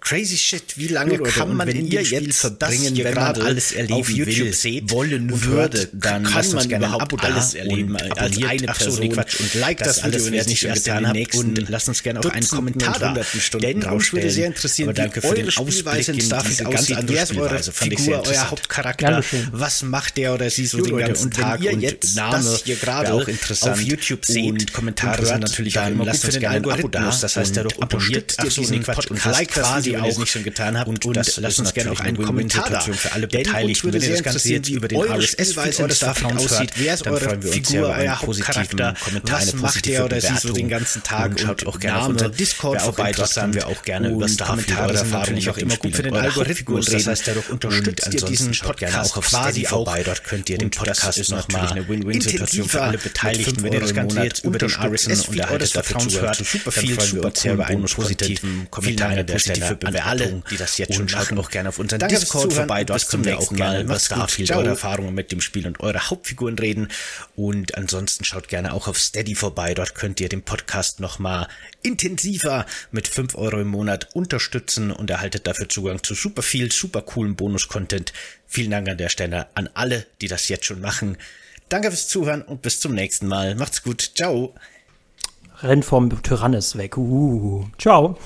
Crazy Shit, wie lange Gut, kann man in ihr jetzt verbringen, wenn man alles erleben auf YouTube will, seht, wollen und würde, dann kann man überhaupt alles erleben als eine Person. Nee, Quatsch, und like das, das alles, wer es nicht schon getan hat und lasst uns gerne auch einen Kommentar da. Denn uns würde sehr interessieren, wie eure Spielweise in Starfield aussieht. Wer ist eure Figur, euer Hauptcharakter? Was macht der oder sie so den ganzen Tag? Und Name das hier gerade auch interessant auf YouTube seht und Kommentare sind natürlich auch immer gut für den Algorithmus. Das heißt, der doch abonniert diesen Podcast quasi ihr es nicht schon getan habt. Und, und das lasst uns gerne auch einen Kommentar da. für alle Beteiligten. Wenn ihr das Ganze jetzt über den RSS-Feed eures Vertrauens aussieht, wer ist eure Figur, euer Hauptcharakter, was macht der oder sie so den ganzen Tag und schaut auch gerne auf Discord vorbei, dort haben wir auch gerne über Kommentare sind natürlich auch immer gut für den Algorithmus. Das heißt, dadurch unterstützt ihr diesen Podcast quasi vorbei. Dort könnt ihr den Podcast nochmal eine Win-Win-Situation für alle Beteiligten. Wenn ihr das Ganze jetzt über den RSS-Feed eures Vertrauens hört, super viel, super cool, Bonus, positiven Kommentare der Stelle Bewertung. alle, die das jetzt schon schaut auch gerne auf unseren Danke Discord vorbei. Dort können wir auch mal über Starfield, eure Erfahrungen mit dem Spiel und eure Hauptfiguren reden. Und ansonsten schaut gerne auch auf Steady vorbei. Dort könnt ihr den Podcast nochmal intensiver mit 5 Euro im Monat unterstützen und erhaltet dafür Zugang zu super viel, super coolen Bonus-Content. Vielen Dank an der Stelle an alle, die das jetzt schon machen. Danke fürs Zuhören und bis zum nächsten Mal. Macht's gut. Ciao. Renn vom Tyrannis weg. Uh. Ciao.